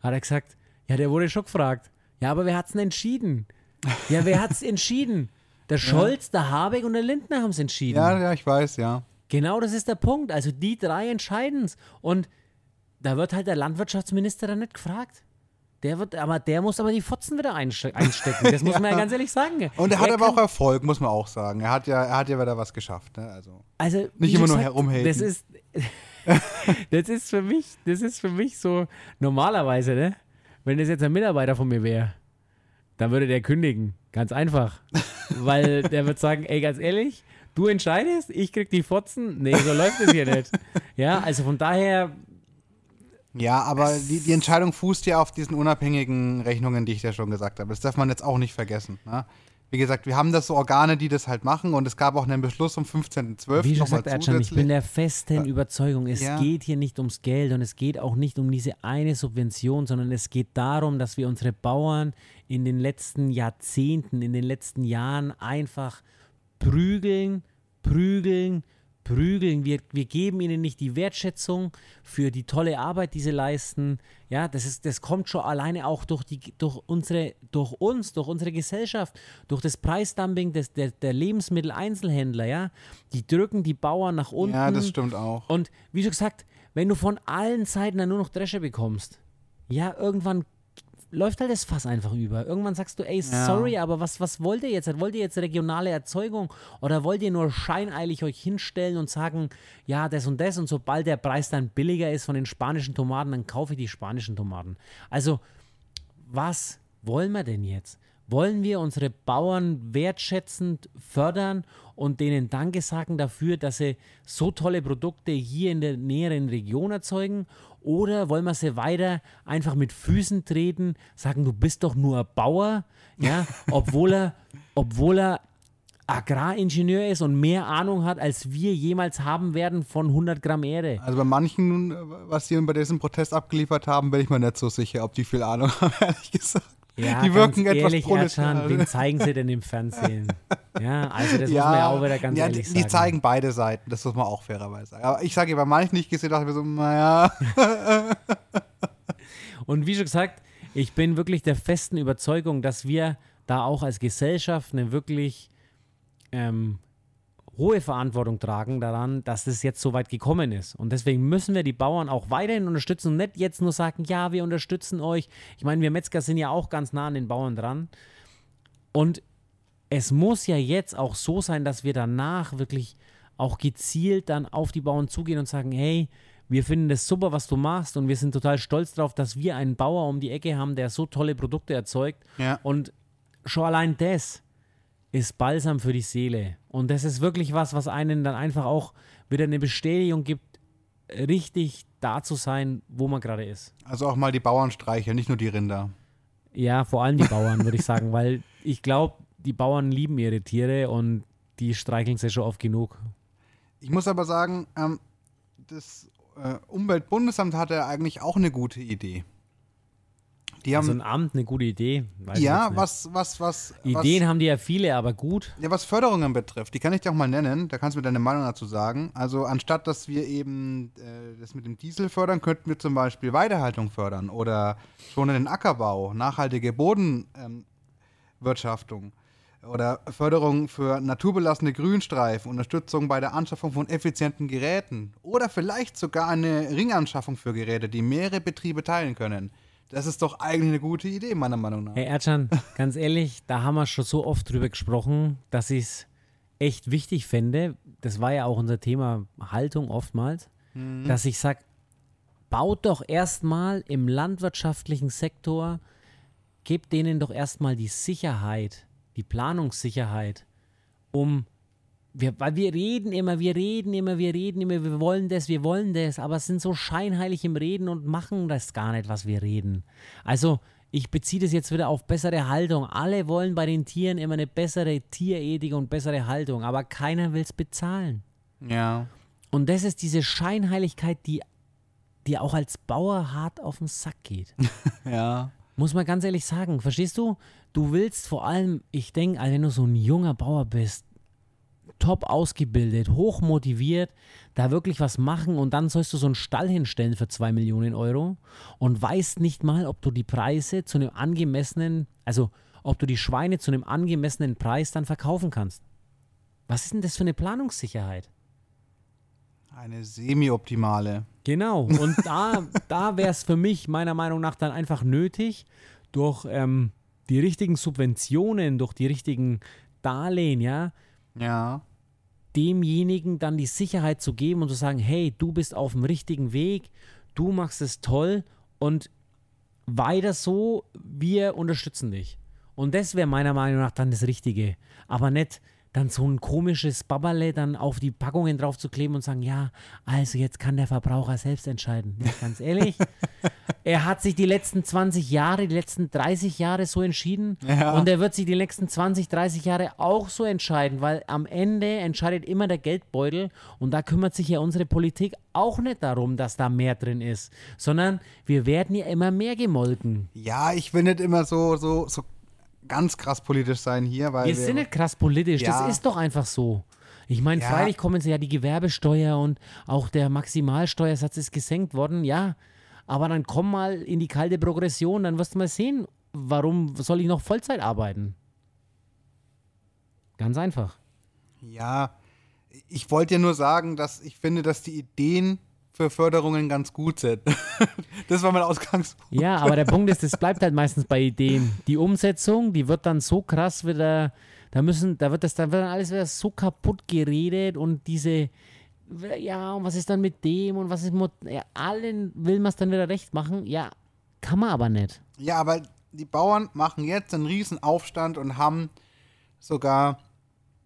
Hat er gesagt, ja, der wurde schon gefragt. Ja, aber wer hat's denn entschieden? Ja, wer hat's entschieden? Der Scholz, der Habeck und der Lindner haben es entschieden. Ja, ja, ich weiß, ja. Genau das ist der Punkt. Also die drei entscheiden's. Und da wird halt der Landwirtschaftsminister dann nicht gefragt. Der wird, aber der muss aber die Fotzen wieder einste einstecken. Das muss man ja ganz ehrlich sagen. Und er hat aber auch Erfolg, muss man auch sagen. Er hat ja, er hat ja wieder was geschafft. Ne? Also. Also Nicht immer nur herumhaten. Das ist, das ist für mich, das ist für mich so normalerweise, ne? Wenn das jetzt ein Mitarbeiter von mir wäre, dann würde der kündigen, ganz einfach, weil der wird sagen, ey, ganz ehrlich, du entscheidest, ich krieg die Fotzen, nee, so läuft es hier nicht. Ja, also von daher, Ja, aber die, die Entscheidung fußt ja auf diesen unabhängigen Rechnungen, die ich ja schon gesagt habe. Das darf man jetzt auch nicht vergessen. Ne? Wie gesagt, wir haben das so Organe, die das halt machen und es gab auch einen Beschluss vom 15.12. wie gesagt, Ercan, ich bin der festen Überzeugung, es Ja. geht hier nicht ums Geld und es geht auch nicht um diese eine Subvention, sondern es geht darum, dass wir unsere Bauern in den letzten Jahrzehnten, in den letzten Jahren einfach prügeln, prügeln, verprügeln, wir, wir geben ihnen nicht die Wertschätzung für die tolle Arbeit, die sie leisten. Ja, das, ist, das kommt schon alleine auch durch, die, durch, unsere, durch uns, durch unsere Gesellschaft, durch das Preisdumping des, der, der Lebensmitteleinzelhändler. Ja, die drücken die Bauern nach unten. Ja, das stimmt auch. Und wie schon gesagt, wenn du von allen Seiten dann nur noch Dresche bekommst, ja, irgendwann läuft halt das Fass einfach über. Irgendwann sagst du, ey, Ja. sorry, aber was, was wollt ihr jetzt? Wollt ihr jetzt regionale Erzeugung oder wollt ihr nur scheineilig euch hinstellen und sagen, ja, das und das und sobald der Preis dann billiger ist von den spanischen Tomaten, dann kaufe ich die spanischen Tomaten. Also, was wollen wir denn jetzt? Wollen wir unsere Bauern wertschätzend fördern und denen Danke sagen dafür, dass sie so tolle Produkte hier in der näheren Region erzeugen? Oder wollen wir sie weiter einfach mit Füßen treten, sagen, du bist doch nur ein Bauer, ja, obwohl er, obwohl er Agraringenieur ist und mehr Ahnung hat, als wir jemals haben werden von 100 Gramm Erde. Also bei manchen, was sie bei diesem Protest abgeliefert haben, bin ich mir nicht so sicher, ob die viel Ahnung haben, ehrlich gesagt. Ja, die wirken ganz etwas ehrlich, proletarisch. Ercan, wen zeigen sie denn im Fernsehen? Ja, also das muss man ja auch wieder ganz ja, ehrlich die, sagen. die zeigen beide Seiten, das muss man auch fairerweise sagen. Aber ich sage, bei manchen, ich gesehen dachte ich mir so, naja, Und wie schon gesagt, ich bin wirklich der festen Überzeugung, dass wir da auch als Gesellschaft eine wirklich ähm, hohe Verantwortung tragen daran, dass es jetzt so weit gekommen ist. Und deswegen müssen wir die Bauern auch weiterhin unterstützen und nicht jetzt nur sagen, ja, wir unterstützen euch. Ich meine, wir Metzger sind ja auch ganz nah an den Bauern dran. Und es muss ja jetzt auch so sein, dass wir danach wirklich auch gezielt dann auf die Bauern zugehen und sagen, hey, wir finden das super, was du machst und wir sind total stolz darauf, dass wir einen Bauer um die Ecke haben, der so tolle Produkte erzeugt. Ja. Und schon allein das ist Balsam für die Seele. Und das ist wirklich was, was einen dann einfach auch wieder eine Bestätigung gibt, richtig da zu sein, wo man gerade ist. also auch mal die Bauern streicheln, nicht nur die Rinder. Ja, vor allem die Bauern, würde ich sagen, weil ich glaube, die Bauern lieben ihre Tiere und die streicheln sie schon oft genug. Ich muss aber sagen, ähm, das äh, Umweltbundesamt hatte eigentlich auch eine gute Idee. Die haben, Also ein Amt, eine gute Idee. Ja, was, was, was, Ideen was, haben die ja viele, aber gut. ja, was Förderungen betrifft, die kann ich dir auch mal nennen, da kannst du mir deine Meinung dazu sagen. Also anstatt, dass wir eben äh, das mit dem Diesel fördern, könnten wir zum Beispiel Weidehaltung fördern oder schonenden Ackerbau, nachhaltige Bodenwirtschaftung ähm, oder Förderung für naturbelassene Grünstreifen, Unterstützung bei der Anschaffung von effizienten Geräten oder vielleicht sogar eine Ringanschaffung für Geräte, die mehrere Betriebe teilen können. Das ist doch eigentlich eine gute Idee, meiner Meinung nach. Hey Ercan, ganz ehrlich, da haben wir schon so oft drüber gesprochen, dass ich es echt wichtig fände, das war ja auch unser Thema Haltung oftmals, dass ich sage, baut doch erstmal im landwirtschaftlichen Sektor, gebt denen doch erstmal die Sicherheit, die Planungssicherheit, um wir, weil wir reden immer, wir reden immer, wir reden immer, wir wollen das, wir wollen das, aber sind so scheinheilig im Reden und machen das gar nicht, was wir reden. Also, ich beziehe das jetzt wieder auf bessere Haltung. Alle wollen bei den Tieren immer eine bessere Tierethik und bessere Haltung, aber keiner will es bezahlen. Ja. Und das ist diese Scheinheiligkeit, die dir auch als Bauer hart auf den Sack geht. Ja. Muss man ganz ehrlich sagen, verstehst du? Du willst vor allem, ich denke, wenn du so ein junger Bauer bist, top ausgebildet, hoch motiviert, da wirklich was machen und dann sollst du so einen Stall hinstellen für zwei Millionen Euro und weißt nicht mal, ob du die Preise zu einem angemessenen, also ob du die Schweine zu einem angemessenen Preis dann verkaufen kannst. Was ist denn das für eine Planungssicherheit? Eine semi-optimale. Genau, und da, da wäre es für mich meiner Meinung nach dann einfach nötig, durch ähm, die richtigen Subventionen, durch die richtigen Darlehen, ja, Ja. Demjenigen dann die Sicherheit zu geben und zu sagen, hey, du bist auf dem richtigen Weg, du machst es toll und weiter so, wir unterstützen dich. Und das wäre meiner Meinung nach dann das Richtige. Aber nicht dann so ein komisches Babberle dann auf die Packungen drauf zu kleben und sagen, ja, also jetzt kann der Verbraucher selbst entscheiden. Ja, ganz ehrlich, er hat sich die letzten 20 Jahre, die letzten 30 Jahre so entschieden Ja. und er wird sich die nächsten 20, 30 Jahre auch so entscheiden, weil am Ende entscheidet immer der Geldbeutel und da kümmert sich ja unsere Politik auch nicht darum, dass da mehr drin ist, sondern wir werden ja immer mehr gemolken. Ja, ich will nicht immer so, so, so ganz krass politisch sein hier, weil Wir sind nicht krass politisch, Ja. das ist doch einfach so. Ich meine, Ja. freilich kommen sie ja die Gewerbesteuer und auch der Maximalsteuersatz ist gesenkt worden, ja. Aber dann komm mal in die kalte Progression, dann wirst du mal sehen, warum soll ich noch Vollzeit arbeiten? Ganz einfach. Ja, ich wollte ja nur sagen, dass ich finde, dass die Ideen für Förderungen ganz gut sind. das war mein Ausgangspunkt. Ja, aber der Punkt ist, es bleibt halt meistens bei Ideen. Die Umsetzung, die wird dann so krass wieder, da müssen, da wird das, da wird dann alles wieder so kaputt geredet und diese, ja, und was ist dann mit dem und was ist mit, ja, allen will man es dann wieder recht machen. Ja, kann man aber nicht. Ja, aber die Bauern machen jetzt einen riesen Aufstand und haben sogar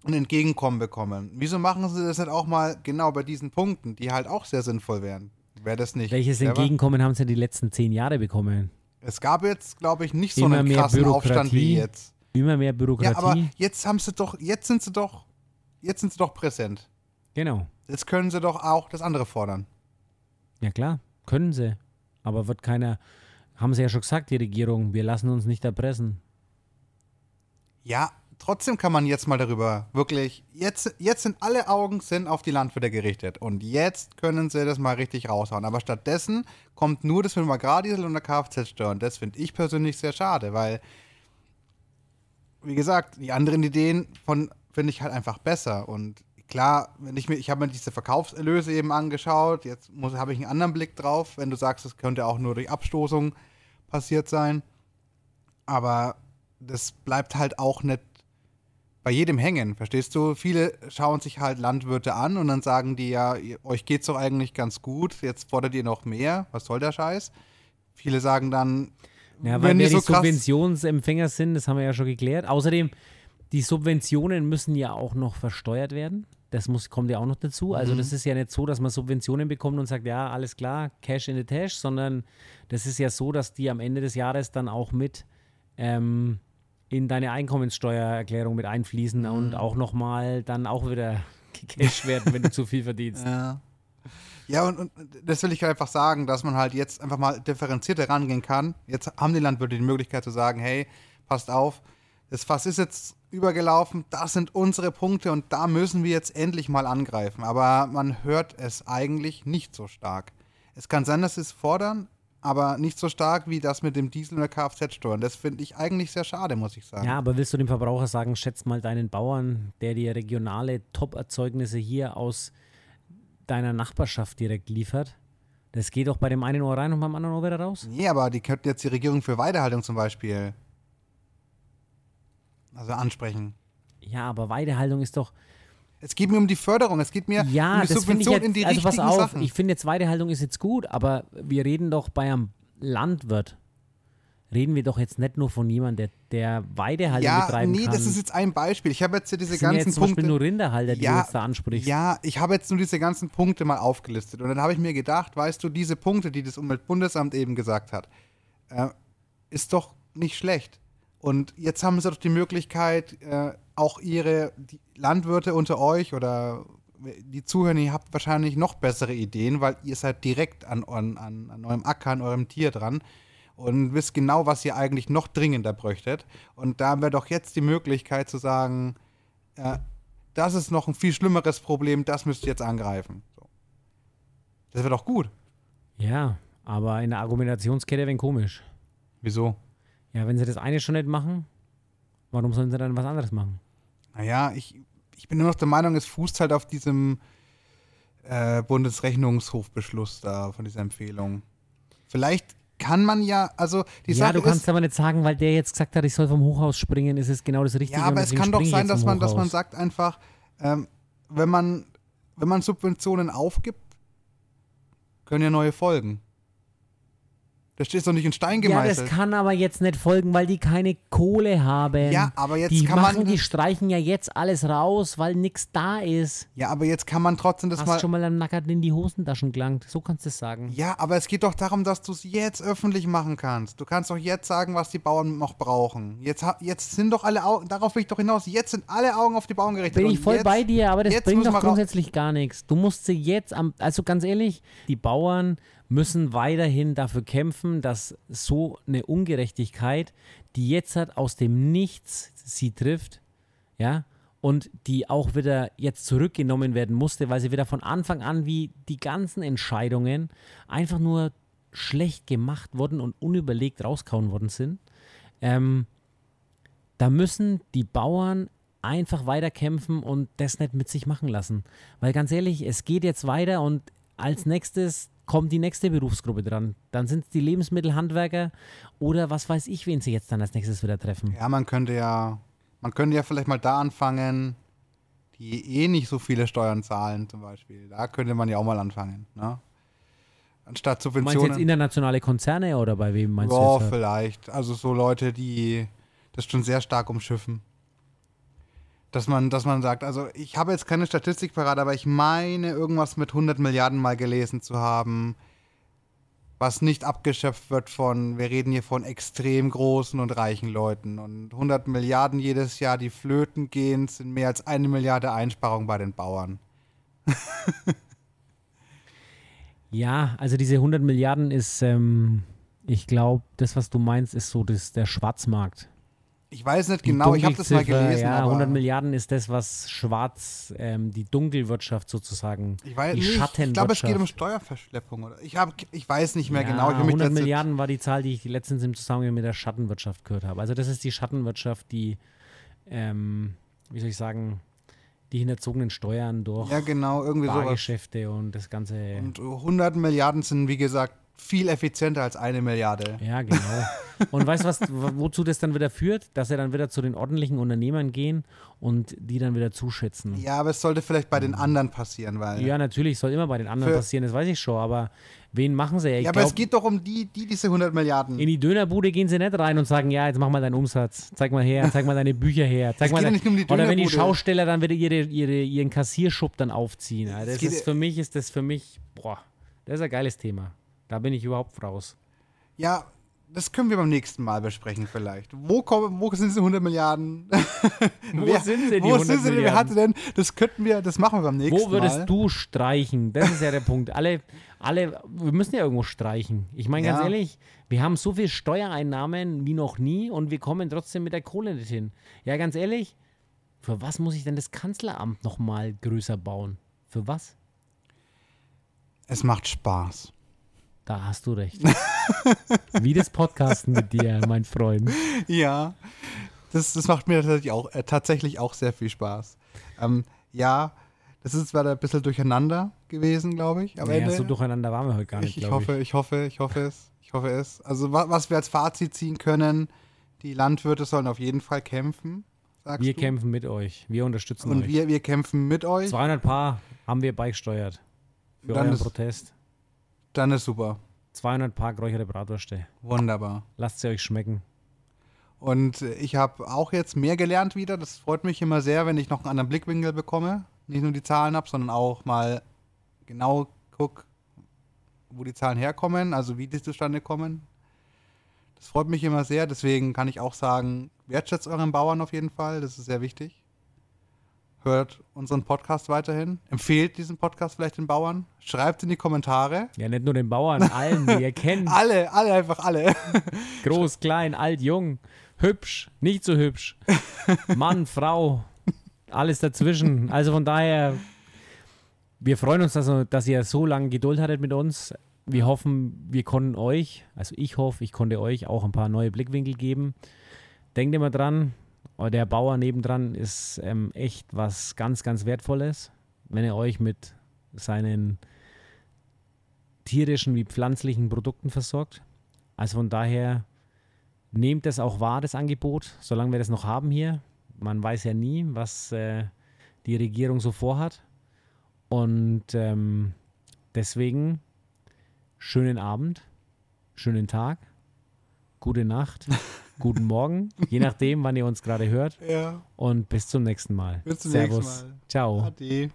ein Entgegenkommen bekommen. Wieso machen sie das nicht auch mal genau bei diesen Punkten, die halt auch sehr sinnvoll wären? Wäre das nicht Welches clever? Entgegenkommen haben sie die letzten zehn Jahre bekommen? Es gab jetzt, glaube ich, nicht so Immer einen mehr krassen Aufstand wie jetzt. Immer mehr Ja, Bürokratie. aber jetzt haben sie doch, jetzt sind sie doch, jetzt sind sie doch präsent. genau. Jetzt können sie doch auch das andere fordern. Ja klar, können sie. Aber wird keiner, haben sie ja schon gesagt, die Regierung, wir lassen uns nicht erpressen. Ja, trotzdem kann man jetzt mal darüber wirklich, jetzt, jetzt sind alle Augen sind auf die Landwirte gerichtet. Und jetzt können sie das mal richtig raushauen. Aber stattdessen kommt nur das mit dem Agrardiesel und der Kfz-Steuer und das finde ich persönlich sehr schade, weil, wie gesagt, die anderen Ideen von finde ich halt einfach besser. Und klar, wenn ich mir, ich habe mir diese Verkaufserlöse eben angeschaut, jetzt habe ich einen anderen Blick drauf, wenn du sagst, es könnte auch nur durch Abstoßung passiert sein, aber das bleibt halt auch nicht bei jedem hängen, verstehst du? Viele schauen sich halt Landwirte an und dann sagen die ja, euch geht's doch eigentlich ganz gut, jetzt fordert ihr noch mehr, was soll der Scheiß? Viele sagen dann, Ja, weil wenn wir die die so krass, Subventionsempfänger sind, das haben wir ja schon geklärt. Außerdem, die Subventionen müssen ja auch noch versteuert werden. Das muss, kommt ja auch noch dazu. Mhm. Also das ist ja nicht so, dass man Subventionen bekommt und sagt, ja, alles klar, Cash in the Tash, sondern das ist ja so, dass die am Ende des Jahres dann auch mit ähm, in deine Einkommenssteuererklärung mit einfließen Mhm. und auch nochmal dann auch wieder gecashed werden, wenn du zu viel verdienst. Ja. Ja, und, und das will ich einfach sagen, dass man halt jetzt einfach mal differenzierter rangehen kann. Jetzt haben die Landwirte die Möglichkeit zu sagen, hey, passt auf, das Fass ist jetzt übergelaufen, das sind unsere Punkte und da müssen wir jetzt endlich mal angreifen. Aber man hört es eigentlich nicht so stark. Es kann sein, dass sie es fordern, aber nicht so stark wie das mit dem Diesel und der Kfz-Steuer. Das finde ich eigentlich sehr schade, muss ich sagen. Ja, aber willst du dem Verbraucher sagen, schätz mal deinen Bauern, der dir regionale Top-Erzeugnisse hier aus deiner Nachbarschaft direkt liefert? Das geht doch bei dem einen Ohr rein und beim anderen Ohr wieder raus. Nee, aber die könnte jetzt die Regierung für Weidehaltung zum Beispiel also ansprechen. Ja, aber Weidehaltung ist doch. Es geht mir um die Förderung, es geht mir Ja, um die Subvention jetzt, in die also pass richtigen auf, Sachen. ich finde jetzt Weidehaltung ist jetzt gut, aber wir reden doch bei einem Landwirt. Reden wir doch jetzt nicht nur von jemandem, der, der Weidehaltung ja, betreiben nee, kann. das ist jetzt ein Beispiel. Ich habe jetzt hier diese das sind ja ganzen jetzt zum Beispiel Punkte. nur Rinderhalter, die du ja, jetzt da ansprichst. ja, ich habe jetzt nur diese ganzen Punkte mal aufgelistet. Und dann habe ich mir gedacht, weißt du, diese Punkte, die das Umweltbundesamt eben gesagt hat, äh, ist doch nicht schlecht. Und jetzt haben sie doch die Möglichkeit, äh, auch ihre Landwirte unter euch oder die Zuhörer, ihr habt wahrscheinlich noch bessere Ideen, weil ihr seid direkt an, an, an, eurem Acker, an eurem Tier dran und wisst genau, was ihr eigentlich noch dringender bräuchtet. Und da wäre doch jetzt die Möglichkeit zu sagen, äh, das ist noch ein viel schlimmeres Problem, das müsst ihr jetzt angreifen. So. Das wäre doch gut. Ja, aber in der Argumentationskette wenn komisch. Wieso? Ja, wenn sie das eine schon nicht machen, warum sollen sie dann was anderes machen? Naja, ich, ich bin nur noch der Meinung, es fußt halt auf diesem äh, Bundesrechnungshofbeschluss da, von dieser Empfehlung. Vielleicht kann man ja, also die ja, Sache du kannst ist, aber nicht sagen, weil der jetzt gesagt hat, ich soll vom Hochhaus springen, ist es genau das Richtige. ja, aber es kann doch sein, dass man, dass man sagt einfach, ähm, wenn man, wenn man Subventionen aufgibt, können ja neue folgen. Das steht doch nicht in Stein Ja, gemeißelt. das kann aber jetzt nicht folgen, weil die keine Kohle haben. Ja, aber jetzt die kann machen, man- die streichen ja jetzt alles raus, weil nichts da ist. ja, aber jetzt kann man trotzdem das Hast mal. schon mal am Nackert in die Hosentaschen gelangt. So kannst du es sagen. Ja, aber es geht doch darum, dass du es jetzt öffentlich machen kannst. Du kannst doch jetzt sagen, was die Bauern noch brauchen. Jetzt, jetzt sind doch alle Augen, darauf will ich doch hinaus, jetzt sind alle Augen auf die Bauern gerichtet. Bin ich voll jetzt, bei dir, aber das jetzt bringt doch grundsätzlich gar nichts. Du musst sie jetzt am, also ganz ehrlich, die Bauern müssen weiterhin dafür kämpfen, dass so eine Ungerechtigkeit, die jetzt halt aus dem Nichts sie trifft, ja, und die auch wieder jetzt zurückgenommen werden musste, weil sie wieder von Anfang an wie die ganzen Entscheidungen einfach nur schlecht gemacht wurden und unüberlegt rauskauen worden sind. Ähm, da müssen die Bauern einfach weiterkämpfen und das nicht mit sich machen lassen. Weil ganz ehrlich, es geht jetzt weiter und als nächstes kommt die nächste Berufsgruppe dran. Dann sind es die Lebensmittelhandwerker oder was weiß ich, wen sie jetzt dann als nächstes wieder treffen. Ja, man könnte ja, man könnte ja vielleicht mal da anfangen, die eh nicht so viele Steuern zahlen, zum Beispiel. Da könnte man ja auch mal anfangen, ne? Anstatt Du meinst Subventionen. jetzt internationale Konzerne oder bei wem meinst ja, du jetzt? vielleicht. Also so Leute, die das schon sehr stark umschiffen. Dass man, dass man sagt, also ich habe jetzt keine Statistik parat, aber ich meine irgendwas mit 100 Milliarden mal gelesen zu haben, was nicht abgeschöpft wird von, wir reden hier von extrem großen und reichen Leuten. Und 100 Milliarden jedes Jahr, die flöten gehen, sind mehr als eine Milliarde Einsparung bei den Bauern. Ja, also diese 100 Milliarden ist, ähm, ich glaube, das, was du meinst, ist so das, der Schwarzmarkt. Ich weiß nicht Die genau, ich habe das mal gelesen, Ja, aber 100 Milliarden ist das, was schwarz, ähm, die Dunkelwirtschaft sozusagen, ich weiß die ich Schattenwirtschaft. glaube, es geht um Steuerverschleppung. Oder? Ich, hab, ich weiß nicht mehr ja, genau. Ich hab mich 100 das jetzt- Milliarden war die Zahl, die ich letztens im Zusammenhang mit der Schattenwirtschaft gehört habe. Also das ist die Schattenwirtschaft, die, ähm, wie soll ich sagen, die hinterzogenen Steuern durch Ja, genau, irgendwie sowas. Bargeschäfte und das ganze. Und 100 Milliarden sind, wie gesagt, viel effizienter als eine Milliarde. Ja, genau. Und weißt du, was, wozu das dann wieder führt? Dass sie dann wieder zu den ordentlichen Unternehmern gehen und die dann wieder zuschätzen. Ja, aber es sollte vielleicht bei den anderen passieren, weil. Ja, natürlich, soll immer bei den anderen passieren, das weiß ich schon, aber wen machen sie? Ich Ja, aber glaub, es geht doch um die, die diese 100 Milliarden. in die Dönerbude gehen sie nicht rein und sagen, ja, jetzt mach mal deinen Umsatz, zeig mal her, zeig mal deine Bücher her, zeig Es mal geht dein- nicht um die oder wenn die Dönerbude. Schausteller dann wieder ihre, ihre, ihren Kassierschub dann aufziehen. Das ist für mich ist das für mich, boah, das ist ein geiles Thema. Da bin ich überhaupt raus. Ja, das können wir beim nächsten Mal besprechen, vielleicht. Wo, kommen, wo sind diese 100 Milliarden? Wo Wer- sind sie, die Wo 100 sind sie denn? Wer Milliarden? hatte denn? Das könnten wir, das machen wir beim nächsten Wo würdest Mal. du streichen? Das ist ja der Punkt. Alle, alle, wir müssen ja irgendwo streichen. Ich meine ganz Ja. ehrlich, wir haben so viel Steuereinnahmen wie noch nie und wir kommen trotzdem mit der Kohle nicht hin. Ja, ganz ehrlich, für was muss ich denn das Kanzleramt nochmal größer bauen? Für was? Es macht Spaß. Da hast du recht. wie das Podcasten mit dir, mein Freund. Ja, das, das macht mir tatsächlich auch, äh, tatsächlich auch sehr viel Spaß. Ähm, ja, das ist zwar ein bisschen durcheinander gewesen, glaube ich. Aber Naja, so durcheinander waren wir heute gar nicht, ich, ich glaube ich. hoffe, ich hoffe, ich hoffe es. Ich hoffe es. Also wa was wir als Fazit ziehen können, die Landwirte sollen auf jeden Fall kämpfen, Wir du. kämpfen mit euch. Wir unterstützen Und euch. wir, wir kämpfen mit euch. 200 Paar haben wir beigesteuert. Für Dann euren Protest. Dann ist super. 200 Paar geräucherte Bratwürste. Wunderbar. Lasst sie euch schmecken. Und äh, ich habe auch jetzt mehr gelernt wieder. Das freut mich immer sehr, wenn ich noch einen anderen Blickwinkel bekomme. Nicht nur die Zahlen habe, sondern auch mal genau guck, wo die Zahlen herkommen, also wie die zustande kommen. Das freut mich immer sehr. Deswegen kann ich auch sagen, wertschätzt euren Bauern auf jeden Fall. Das ist sehr wichtig. Hört unseren Podcast weiterhin. Empfehlt diesen Podcast vielleicht den Bauern. Schreibt in die Kommentare. Ja, nicht nur den Bauern, allen, die ihr kennt. Alle, alle, einfach alle. Groß, klein, alt, jung, hübsch, nicht so hübsch. Mann, Frau, alles dazwischen. Also von daher, wir freuen uns, dass, dass ihr so lange Geduld hattet mit uns. Wir hoffen, wir konnten euch, also ich hoffe, ich konnte euch auch ein paar neue Blickwinkel geben. Denkt immer dran, der Bauer nebendran ist ähm, echt was ganz, ganz Wertvolles, wenn er euch mit seinen tierischen wie pflanzlichen Produkten versorgt. Also von daher nehmt es auch wahr, das Angebot, solange wir das noch haben hier. Man weiß ja nie, was äh, die Regierung so vorhat. Und ähm, deswegen schönen Abend, schönen Tag, gute Nacht, guten Morgen, je nachdem, wann ihr uns gerade hört. Ja, Und bis zum nächsten Mal. bis zum Servus. nächsten Mal. Ciao. Ade.